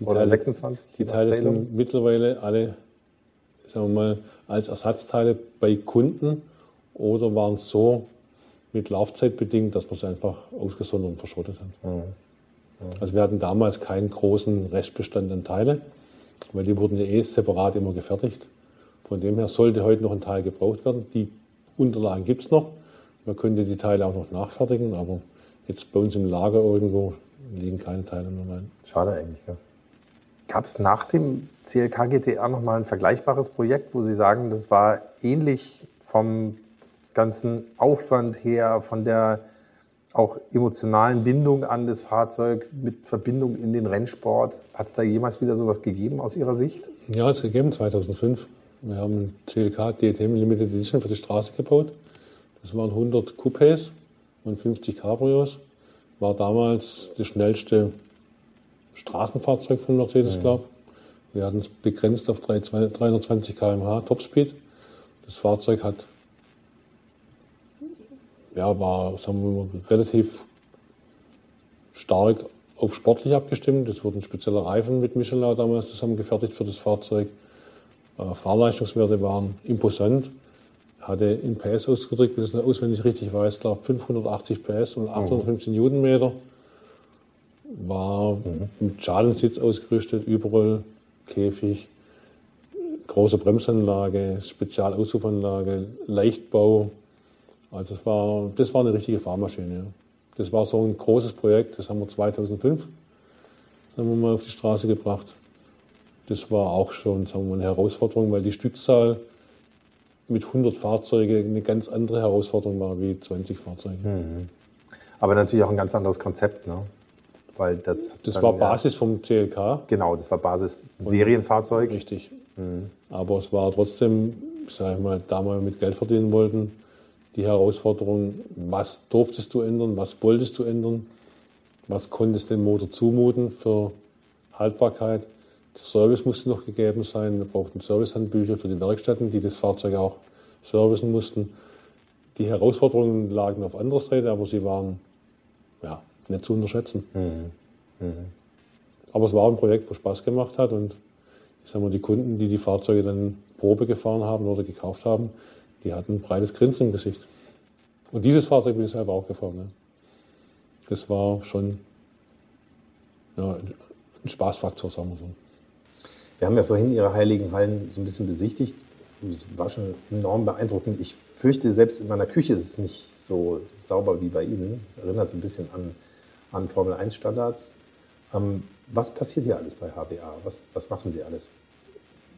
Die Oder Teile, 26? Die Teile sind mittlerweile alle, sagen wir mal, als Ersatzteile bei Kunden oder waren es so, mit Laufzeit bedingt, dass man sie einfach ausgesondert und verschrottet hat. Mhm. Mhm. Also wir hatten damals keinen großen Restbestand an Teile, weil die wurden ja eh separat immer gefertigt. Von dem her sollte heute noch ein Teil gebraucht werden. Die Unterlagen gibt es noch. Man könnte die Teile auch noch nachfertigen, aber jetzt bei uns im Lager irgendwo liegen keine Teile mehr rein. Schade eigentlich, ja. Gab es nach dem CLK GTA nochmal ein vergleichbares Projekt, wo Sie sagen, das war ähnlich vom ganzen Aufwand her, von der auch emotionalen Bindung an das Fahrzeug mit Verbindung in den Rennsport. Hat es da jemals wieder sowas gegeben aus Ihrer Sicht? Ja, es gegeben 2005. Wir haben CLK DTM Limited Edition für die Straße gebaut. Das waren 100 Coupés und 50 Cabrios. War damals das schnellste Straßenfahrzeug von Mercedes, mhm. glaube. Wir hatten es begrenzt auf 320 km/h Topspeed. Das Fahrzeug hat ja, war sagen wir mal, relativ stark auf sportlich abgestimmt. Es wurden spezieller Reifen mit Michelin damals zusammengefertigt für das Fahrzeug. Äh, Fahrleistungswerte waren imposant. Hatte in PS ausgedrückt, wenn ich es auswendig richtig weiß, glaube 580 PS und 815 mhm. Newtonmeter. War mhm. mit Schalensitz ausgerüstet, überall Käfig, große Bremsanlage, Spezialauspufanlage, Leichtbau. Also das war, das war eine richtige Fahrmaschine. Ja. Das war so ein großes Projekt, das haben wir 2005 haben wir mal auf die Straße gebracht. Das war auch schon sagen wir mal, eine Herausforderung, weil die Stückzahl mit 100 Fahrzeugen eine ganz andere Herausforderung war wie 20 Fahrzeuge. Mhm. Aber natürlich auch ein ganz anderes Konzept, ne? Weil das das war Basis ja, vom CLK. Genau, das war Basis Serienfahrzeug. Richtig. Mhm. Aber es war trotzdem, sag ich mal, da wir mit Geld verdienen wollten, die Herausforderung, was durftest du ändern, was wolltest du ändern, was konntest dem Motor zumuten für Haltbarkeit. Der Service musste noch gegeben sein. Wir brauchten Servicehandbücher für die Werkstätten, die das Fahrzeug auch servicen mussten. Die Herausforderungen lagen auf anderer Seite, aber sie waren ja, nicht zu unterschätzen. Mhm. Mhm. Aber es war ein Projekt, wo Spaß gemacht hat und ich sag mal, die Kunden, die die Fahrzeuge dann Probe gefahren haben oder gekauft haben, die hatten ein breites Grinsen im Gesicht. Und dieses Fahrzeug bin ich selber auch gefahren. Ne? Das war schon ja, ein Spaßfaktor, sagen wir so. Wir haben ja vorhin Ihre heiligen Hallen so ein bisschen besichtigt. Das war schon enorm beeindruckend. Ich fürchte, selbst in meiner Küche ist es nicht so sauber wie bei Ihnen. Das erinnert ein bisschen an, an Formel 1 Standards. Ähm, was passiert hier alles bei HBA? Was, was machen Sie alles?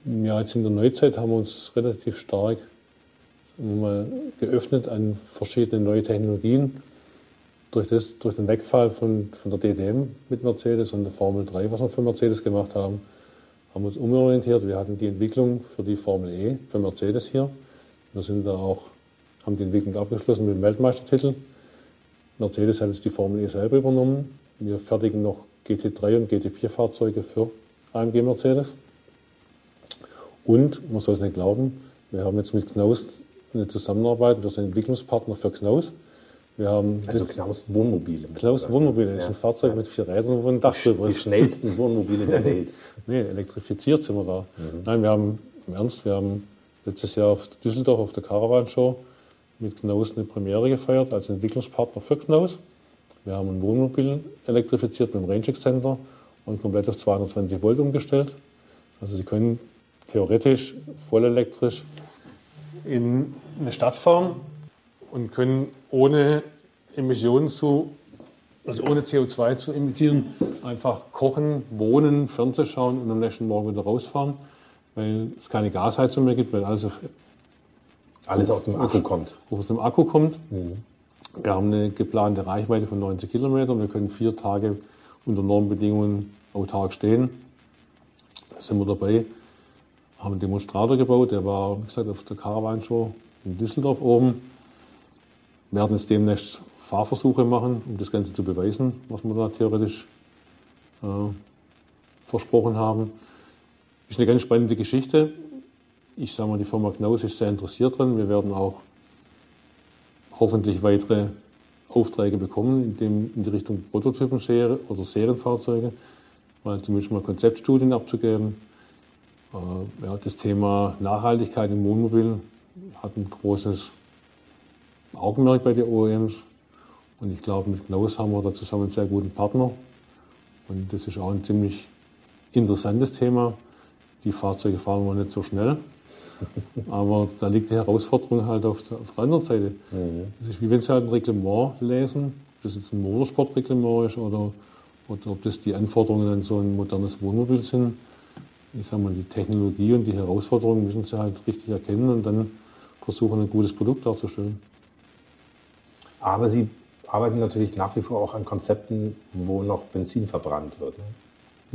Ja, jetzt in der Neuzeit haben wir uns relativ stark mal geöffnet an verschiedene neue Technologien. Durch, das, durch den Wegfall von, von der DTM mit Mercedes und der Formel 3, was wir für Mercedes gemacht haben, haben wir uns umorientiert. Wir hatten die Entwicklung für die Formel E für Mercedes hier. Wir sind da auch, haben die Entwicklung abgeschlossen mit dem Weltmeistertitel. Mercedes hat jetzt die Formel E selber übernommen. Wir fertigen noch GT3 und GT4 Fahrzeuge für AMG Mercedes. Und, man soll es nicht glauben, wir haben jetzt mit Knaus eine Zusammenarbeit, wir sind Entwicklungspartner für Knaus. Wir haben also Knaus Wohnmobile. Knaus Wohnmobile ist ein Fahrzeug ja. mit vier Rädern, wo ein Dach drüber ist. Die schnellsten Wohnmobile der Welt. nee, elektrifiziert sind wir da. Mhm. Nein, wir haben, im Ernst, wir haben letztes Jahr auf Düsseldorf auf der Caravan Show mit Knaus eine Premiere gefeiert als Entwicklungspartner für Knaus. Wir haben ein Wohnmobil elektrifiziert mit dem Range Extender und komplett auf 220 Volt umgestellt. Also Sie können theoretisch voll elektrisch in eine Stadt fahren und können ohne Emissionen zu, also ohne CO2 zu emittieren, einfach kochen, wohnen, Fernseh schauen und am nächsten Morgen wieder rausfahren, weil es keine Gasheizung mehr gibt, weil alles auf, alles aus dem Akku kommt. Aus dem Akku kommt. Mhm. Wir haben eine geplante Reichweite von 90 Kilometern. Wir können vier Tage unter Normbedingungen autark stehen. Da sind wir dabei. Haben einen Demonstrator gebaut, der war, wie gesagt, auf der Caravan Show in Düsseldorf oben. Wir werden jetzt demnächst Fahrversuche machen, um das Ganze zu beweisen, was wir da theoretisch äh, versprochen haben. Ist eine ganz spannende Geschichte. Ich sage mal, die Firma Knaus ist sehr interessiert dran. Wir werden auch hoffentlich weitere Aufträge bekommen in, dem, in die Richtung Prototypen-Serie oder Serienfahrzeuge, mal zumindest mal Konzeptstudien abzugeben. Äh, ja, das Thema Nachhaltigkeit im Wohnmobil hat ein großes Augenmerk bei den OEMs. Und ich glaube, mit Knaus haben wir da zusammen einen sehr guten Partner. Und das ist auch ein ziemlich interessantes Thema. Die Fahrzeuge fahren wir nicht so schnell. Aber da liegt die Herausforderung halt auf der, auf der anderen Seite. Mhm. Das ist wie wenn Sie halt ein Reglement lesen, ob das jetzt ein Motorsportreglement ist oder, oder ob das die Anforderungen an so ein modernes Wohnmobil sind. Ich sage mal, die Technologie und die Herausforderungen müssen Sie halt richtig erkennen und dann versuchen, ein gutes Produkt darzustellen. Aber Sie arbeiten natürlich nach wie vor auch an Konzepten, wo noch Benzin verbrannt wird. Ne?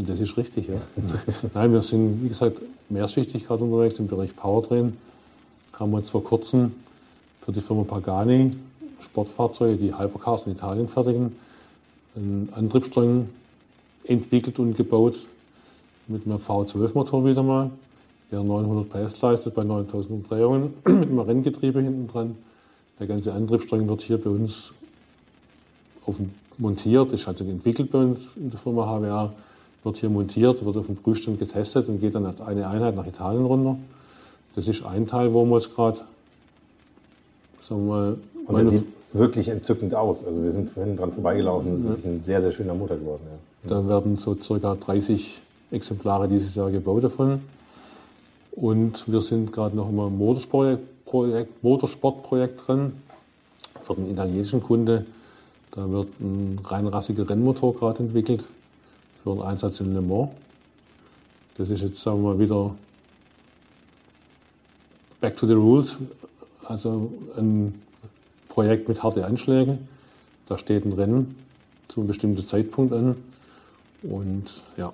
Das ist richtig, ja. Nein, wir sind, wie gesagt, mehrschichtig gerade unterwegs im Bereich Powertrain. Haben wir jetzt vor kurzem für die Firma Pagani Sportfahrzeuge, die Hypercars in Italien fertigen, einen Antriebsstrang entwickelt und gebaut mit einem V12-Motor wieder mal, der 900 PS leistet bei 9000 Umdrehungen mit einem Renngetriebe hinten dran. Der ganze Antriebsstrang wird hier bei uns auf, montiert, ist also entwickelt bei uns in der Firma HWA wird hier montiert, wird auf dem Prüfstand getestet und geht dann als eine Einheit nach Italien runter. Das ist ein Teil, wo wir jetzt gerade, sagen wir mal, Und der sieht wirklich entzückend aus. Also wir sind vorhin dran vorbeigelaufen. Wirklich ein sehr, sehr schöner Motor geworden. Ja. Da werden so circa 30 Exemplare dieses Jahr gebaut davon. Und wir sind gerade noch im Motorsportprojekt, Motorsportprojekt drin für den italienischen Kunde. Da wird ein reinrassiger Rennmotor gerade entwickelt für den Einsatz in Le Mans. Das ist jetzt, sagen wir mal, wieder back to the rules, also ein Projekt mit harten Anschlägen. Da steht ein Rennen zu einem bestimmten Zeitpunkt an. Und ja,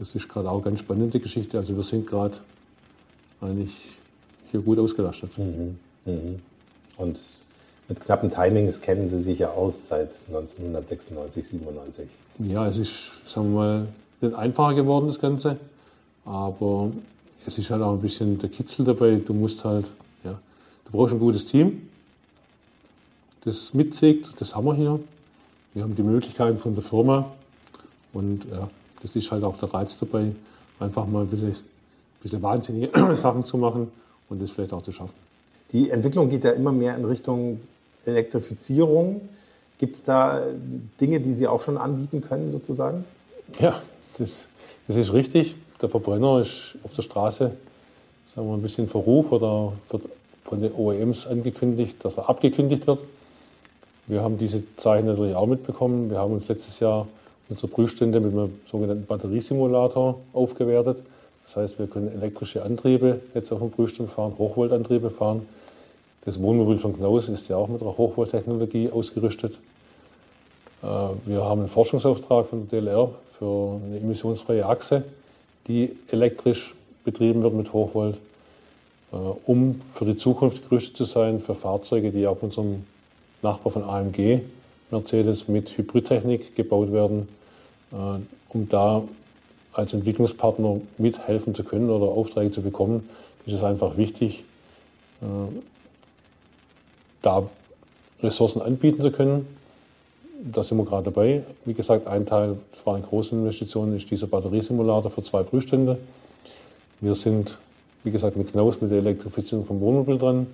das ist gerade auch eine ganz spannende Geschichte. Also wir sind gerade eigentlich hier gut ausgelastet. Und mit knappen Timings kennen Sie sich ja aus seit 1996, 97. Ja, es ist, sagen wir mal, nicht einfacher geworden, das Ganze. Aber es ist halt auch ein bisschen der Kitzel dabei. Du musst halt, ja, du brauchst ein gutes Team, das mitzieht. Das haben wir hier. Wir haben die Möglichkeiten von der Firma. Und ja, das ist halt auch der Reiz dabei, einfach mal ein bisschen, ein bisschen wahnsinnige Sachen zu machen und das vielleicht auch zu schaffen. Die Entwicklung geht ja immer mehr in Richtung Elektrifizierung. Gibt es da Dinge, die Sie auch schon anbieten können, sozusagen? Ja, das, das ist richtig. Der Verbrenner ist auf der Straße sagen wir, ein bisschen Verruf oder wird von den OEMs angekündigt, dass er abgekündigt wird. Wir haben diese Zeichen natürlich auch mitbekommen. Wir haben uns letztes Jahr unsere Prüfstände mit einem sogenannten Batteriesimulator aufgewertet. Das heißt, wir können elektrische Antriebe jetzt auf dem Prüfstand fahren, Hochvoltantriebe fahren. Das Wohnmobil von Knaus ist ja auch mit einer Hochvolttechnologie ausgerüstet. Äh, Wir haben einen Forschungsauftrag von der DLR für eine emissionsfreie Achse, die elektrisch betrieben wird mit Hochvolt, äh, um für die Zukunft gerüstet zu sein für Fahrzeuge, die auf unserem Nachbar von AMG, Mercedes, mit Hybridtechnik gebaut werden, um da als Entwicklungspartner mithelfen zu können oder Aufträge zu bekommen, ist es einfach wichtig, äh, da Ressourcen anbieten zu können. Da sind wir gerade dabei. Wie gesagt, ein Teil, das war eine große Investition, ist dieser Batteriesimulator für zwei Prüfstände. Wir sind, wie gesagt, mit Knaus mit der Elektrifizierung vom Wohnmobil dran.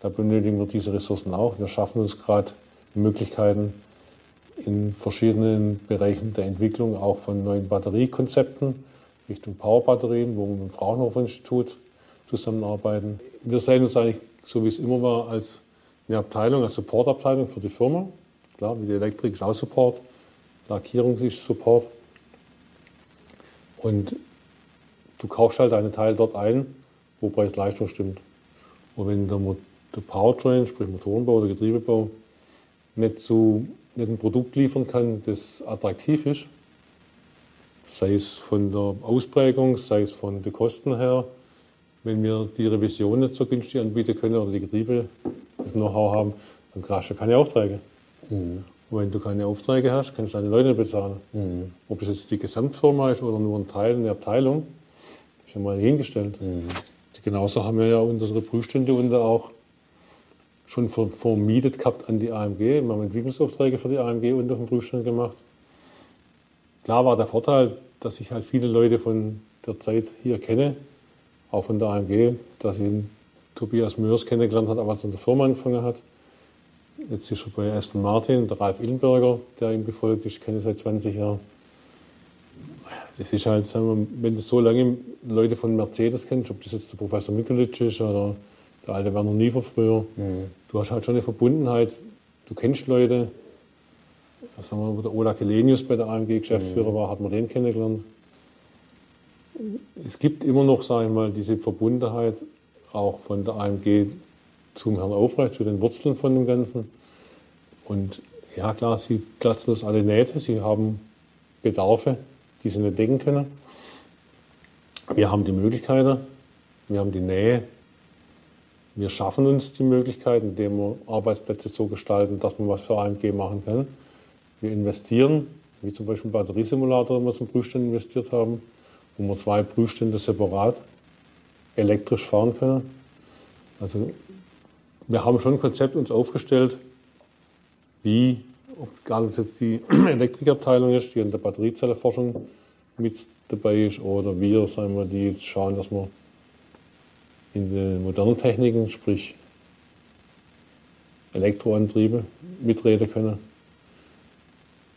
Da benötigen wir diese Ressourcen auch. Wir schaffen uns gerade Möglichkeiten in verschiedenen Bereichen der Entwicklung, auch von neuen Batteriekonzepten Richtung Powerbatterien, wo wir mit dem Fraunhofer Institut zusammenarbeiten. Wir sehen uns eigentlich, so wie es immer war, als eine Abteilung, als Supportabteilung für die Firma. Klar, wie die Elektrik ist auch Support, Lackierung ist Support. Und du kaufst halt deinen Teil dort ein, wo Preis-Leistung stimmt. Und wenn der, der Powertrain, sprich Motorenbau oder Getriebebau, nicht, zu, nicht ein Produkt liefern kann, das attraktiv ist, sei es von der Ausprägung, sei es von den Kosten her, wenn wir die Revision nicht so günstig anbieten können oder die Getriebe das Know-how haben, dann kriegst du keine Aufträge. Und wenn du keine Aufträge hast, kannst du deine Leute nicht bezahlen. Ob das jetzt die Gesamtfirma ist oder nur ein Teil, eine Abteilung, ist ja mal hingestellt. Genauso haben wir ja unsere Prüfstände und auch schon ver- vermietet gehabt an die AMG. Wir haben Entwicklungsaufträge für die AMG auf dem Prüfstand gemacht. Klar war der Vorteil, dass ich halt viele Leute von der Zeit hier kenne, auch von der AMG, dass ich Tobias Mörs kennengelernt habe, als er in der Firma angefangen hat. Jetzt ist er bei Aston Martin, der Ralf Illenberger, der ihm gefolgt ist, ich kenne ihn seit 20 Jahren. Das ist halt, sagen wir, wenn du so lange Leute von Mercedes kennst, ob das jetzt der Professor Mikulic ist oder der alte Werner Niefer früher, du hast halt schon eine Verbundenheit, du kennst Leute. Sagen wir, wo der Ola Kelenius bei der AMG Geschäftsführer war, hat man den kennengelernt. Es gibt immer noch, sage ich mal, diese Verbundenheit auch von der AMG zum Herrn Aufrecht, zu den Wurzeln von dem Ganzen. Und ja, klar, sie platzen uns alle Nähte, sie haben Bedarfe, die sie nicht decken können. Wir haben die Möglichkeiten, wir haben die Nähe, wir schaffen uns die Möglichkeiten, indem wir Arbeitsplätze so gestalten, dass man was für AMG machen kann. Wir investieren, wie zum Beispiel im Batteriesimulator, den wir zum Prüfstand investiert haben, wo wir zwei Prüfstände separat elektrisch fahren können. Also wir haben schon ein Konzept uns aufgestellt, wie, ob gar nicht jetzt die Elektrikabteilung ist, die an der Batteriezelleforschung mit dabei ist oder wir, sagen wir, die jetzt schauen, dass wir in den modernen Techniken, sprich Elektroantriebe, mitreden können.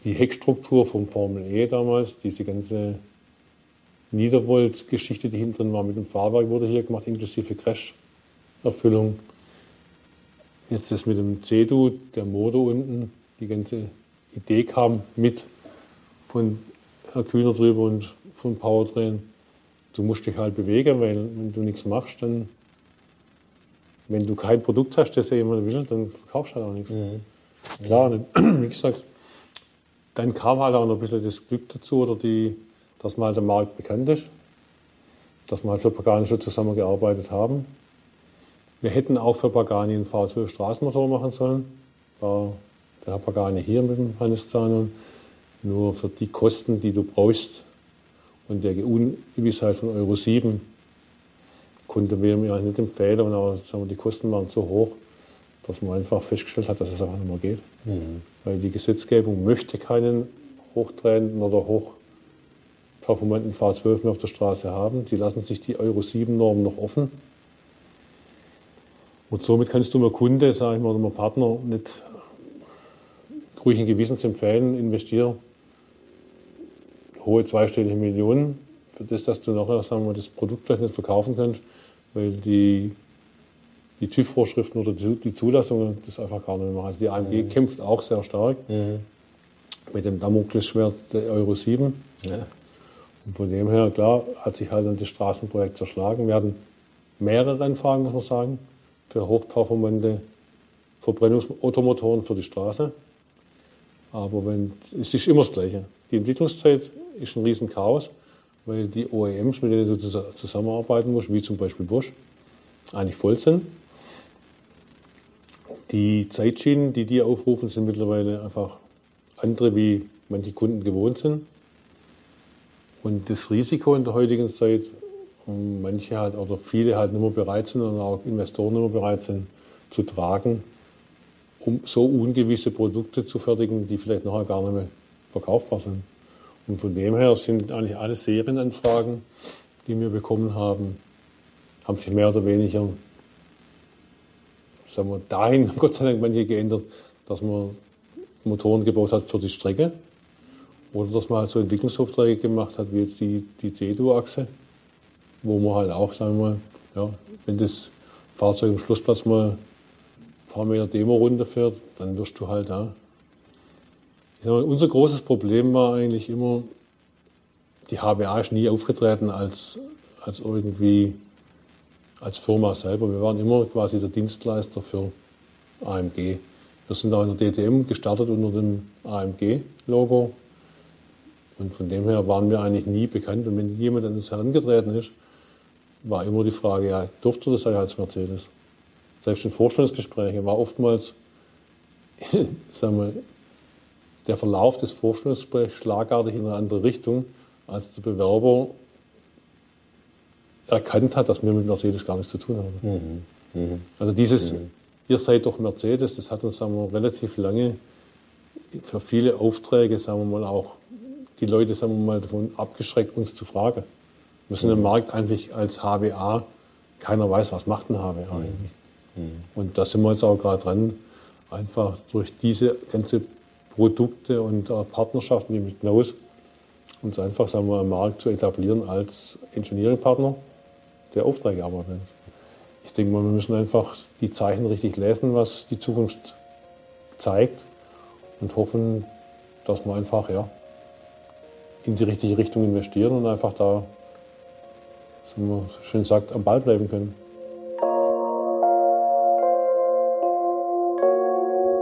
Die Heckstruktur vom Formel E damals, diese ganze Niedervolt-Geschichte, die hinten drin war mit dem Fahrwerk, wurde hier gemacht, inklusive Crash-Erfüllung. Jetzt das mit dem CEDU, der Motor unten, die ganze Idee kam mit von Herr Kühner drüber und von Powertrain. Du musst dich halt bewegen, weil wenn du nichts machst, dann, wenn du kein Produkt hast, das ja jemand will, dann verkaufst du halt auch nichts. Mhm. Klar, wie gesagt, dann kam halt auch noch ein bisschen das Glück dazu oder die, dass mal der Markt bekannt ist, dass wir halt für Pagani schon zusammengearbeitet haben. Wir hätten auch für Pagani einen V12 Straßenmotor machen sollen. War der Herr Pagani hier mit dem Hannes Zanon. Nur für die Kosten, die du brauchst und der Ungewissheit von Euro 7, konnten wir mir nicht empfehlen. Und auch, sagen wir, die Kosten waren so hoch, dass man einfach festgestellt hat, dass es einfach nicht mehr geht. Mhm. Weil die Gesetzgebung möchte keinen hochtrennenden oder hoch performanten V12 mehr auf der Straße haben. Die lassen sich die Euro 7 Normen noch offen. Und somit kannst du mir Kunde, sage ich mal, oder mir Partner nicht ruhigen Gewissens empfehlen, investiere hohe zweistellige Millionen für das, dass du nachher sagen wir, das Produkt vielleicht nicht verkaufen kannst, weil die, die TÜV-Vorschriften oder die Zulassungen das einfach gar nicht mehr machen. Also die AMG mhm. kämpft auch sehr stark mhm. mit dem Damoklesschwert der Euro 7. Ja. Und von dem her, klar, hat sich halt dann das Straßenprojekt zerschlagen. Wir hatten mehrere Rennfahrer, muss man sagen, für hochperformante Verbrennungsautomotoren für die Straße. Aber wenn, es ist immer das Gleiche. Die Entwicklungszeit ist ein Riesenchaos, weil die OEMs, mit denen du zusammenarbeiten musst, wie zum Beispiel Bosch, eigentlich voll sind. Die Zeitschienen, die die aufrufen, sind mittlerweile einfach andere, wie manche Kunden gewohnt sind. Und das Risiko in der heutigen Zeit, manche halt oder viele halt nicht mehr bereit sind und auch Investoren nicht mehr bereit sind zu tragen, um so ungewisse Produkte zu fertigen, die vielleicht nachher gar nicht mehr verkaufbar sind. Und von dem her sind eigentlich alle Serienanfragen, die wir bekommen haben, haben sich mehr oder weniger sagen wir, dahin, Gott sei Dank, manche geändert, dass man Motoren gebaut hat für die Strecke oder dass man halt so Entwicklungsaufträge gemacht hat, wie jetzt die, die CEDU-Achse, wo man halt auch, sagen wir mal, ja, wenn das Fahrzeug am Schlussplatz mal ein paar Meter Demo-Runde fährt, dann wirst du halt da. Ja. Mal, unser großes Problem war eigentlich immer, die HBA ist nie aufgetreten als, als irgendwie als Firma selber. Wir waren immer quasi der Dienstleister für AMG. Wir sind auch in der DTM gestartet unter dem AMG-Logo und von dem her waren wir eigentlich nie bekannt. Und wenn jemand an uns herangetreten ist, war immer die Frage, ja, durfte das als Mercedes? Selbst in Vorstellungsgesprächen war oftmals, sagen wir, der Verlauf des Vorstellungsgesprächs schlagartig in eine andere Richtung, als der Bewerber erkannt hat, dass wir mit Mercedes gar nichts zu tun haben. Mhm. Mhm. Also dieses, mhm. ihr seid doch Mercedes, das hat uns sagen wir, relativ lange für viele Aufträge, sagen wir mal, auch die Leute, sagen wir mal, davon abgeschreckt, uns zu fragen. Wir sind mhm. im Markt eigentlich als HWA, keiner weiß, was macht ein HWA mhm. eigentlich. Mhm. Und da sind wir jetzt auch gerade dran, einfach durch diese ganze Produkte und äh, Partnerschaften, die mit hinaus, uns einfach, sagen wir, im Markt zu etablieren als Engineering-Partner, der Aufträge arbeitet. Ich denke mal, wir müssen einfach die Zeichen richtig lesen, was die Zukunft zeigt und hoffen, dass wir einfach, ja, in die richtige Richtung investieren und einfach da, wie man schön sagt, am Ball bleiben können.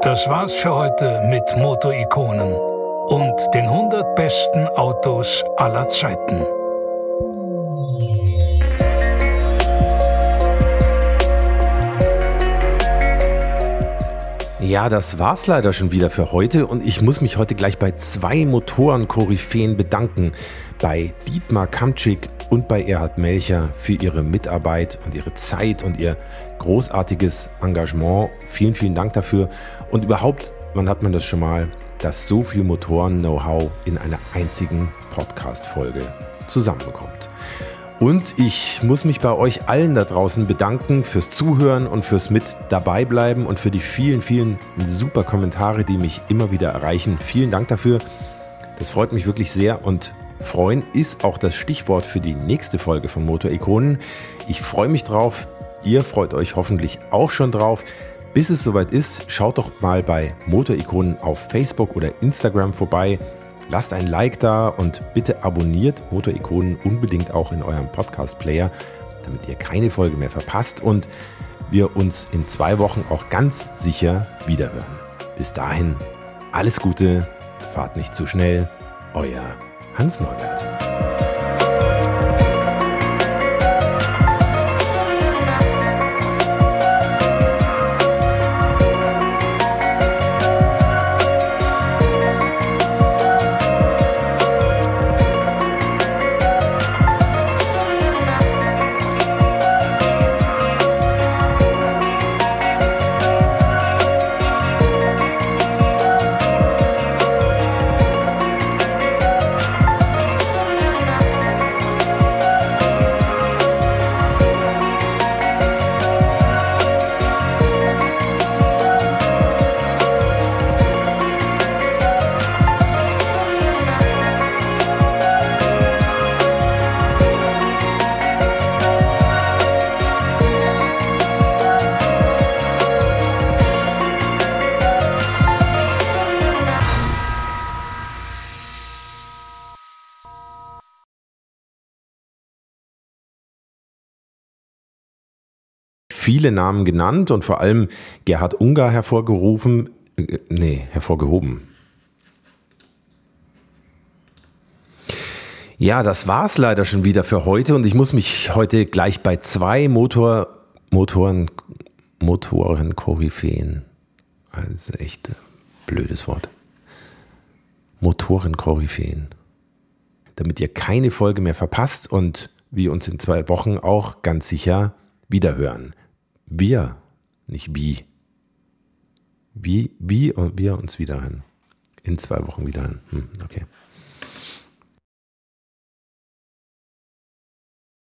Das war's für heute mit Motorikonen und den 100 besten Autos aller Zeiten. Ja, das war's leider schon wieder für heute und ich muss mich heute gleich bei zwei Motoren-Koryphäen bedanken. Bei Dietmar Kamczyk und bei Erhard Melcher für ihre Mitarbeit und ihre Zeit und ihr großartiges Engagement. Vielen, vielen Dank dafür. Und überhaupt, wann hat man das schon mal? dass so viel Motoren-Know-how in einer einzigen Podcast-Folge zusammenkommt. Und ich muss mich bei euch allen da draußen bedanken fürs Zuhören und fürs mit dabei bleiben und für die vielen, vielen super Kommentare, die mich immer wieder erreichen. Vielen Dank dafür. Das freut mich wirklich sehr und freuen ist auch das Stichwort für die nächste Folge von Motorikonen. Ich freue mich drauf. Ihr freut euch hoffentlich auch schon drauf. Bis es soweit ist, schaut doch mal bei Motorikonen auf Facebook oder Instagram vorbei. Lasst ein Like da und bitte abonniert Motorikonen unbedingt auch in eurem Podcast-Player, damit ihr keine Folge mehr verpasst und wir uns in zwei Wochen auch ganz sicher wiederhören. Bis dahin, alles Gute, fahrt nicht zu schnell, euer Hans Neubert. Viele Namen genannt und vor allem Gerhard Unger hervorgerufen, äh, nee, hervorgehoben. Ja, das war's leider schon wieder für heute und ich muss mich heute gleich bei zwei Motor, Motoren, Motoren-Koryphäen, also echt blödes Wort, Motoren-Koryphäen, damit ihr keine Folge mehr verpasst und wir uns in zwei Wochen auch ganz sicher wiederhören. Wir, nicht wie. Wie, wie und wir uns wiederhören. In zwei Wochen wiederhören. Hm, okay.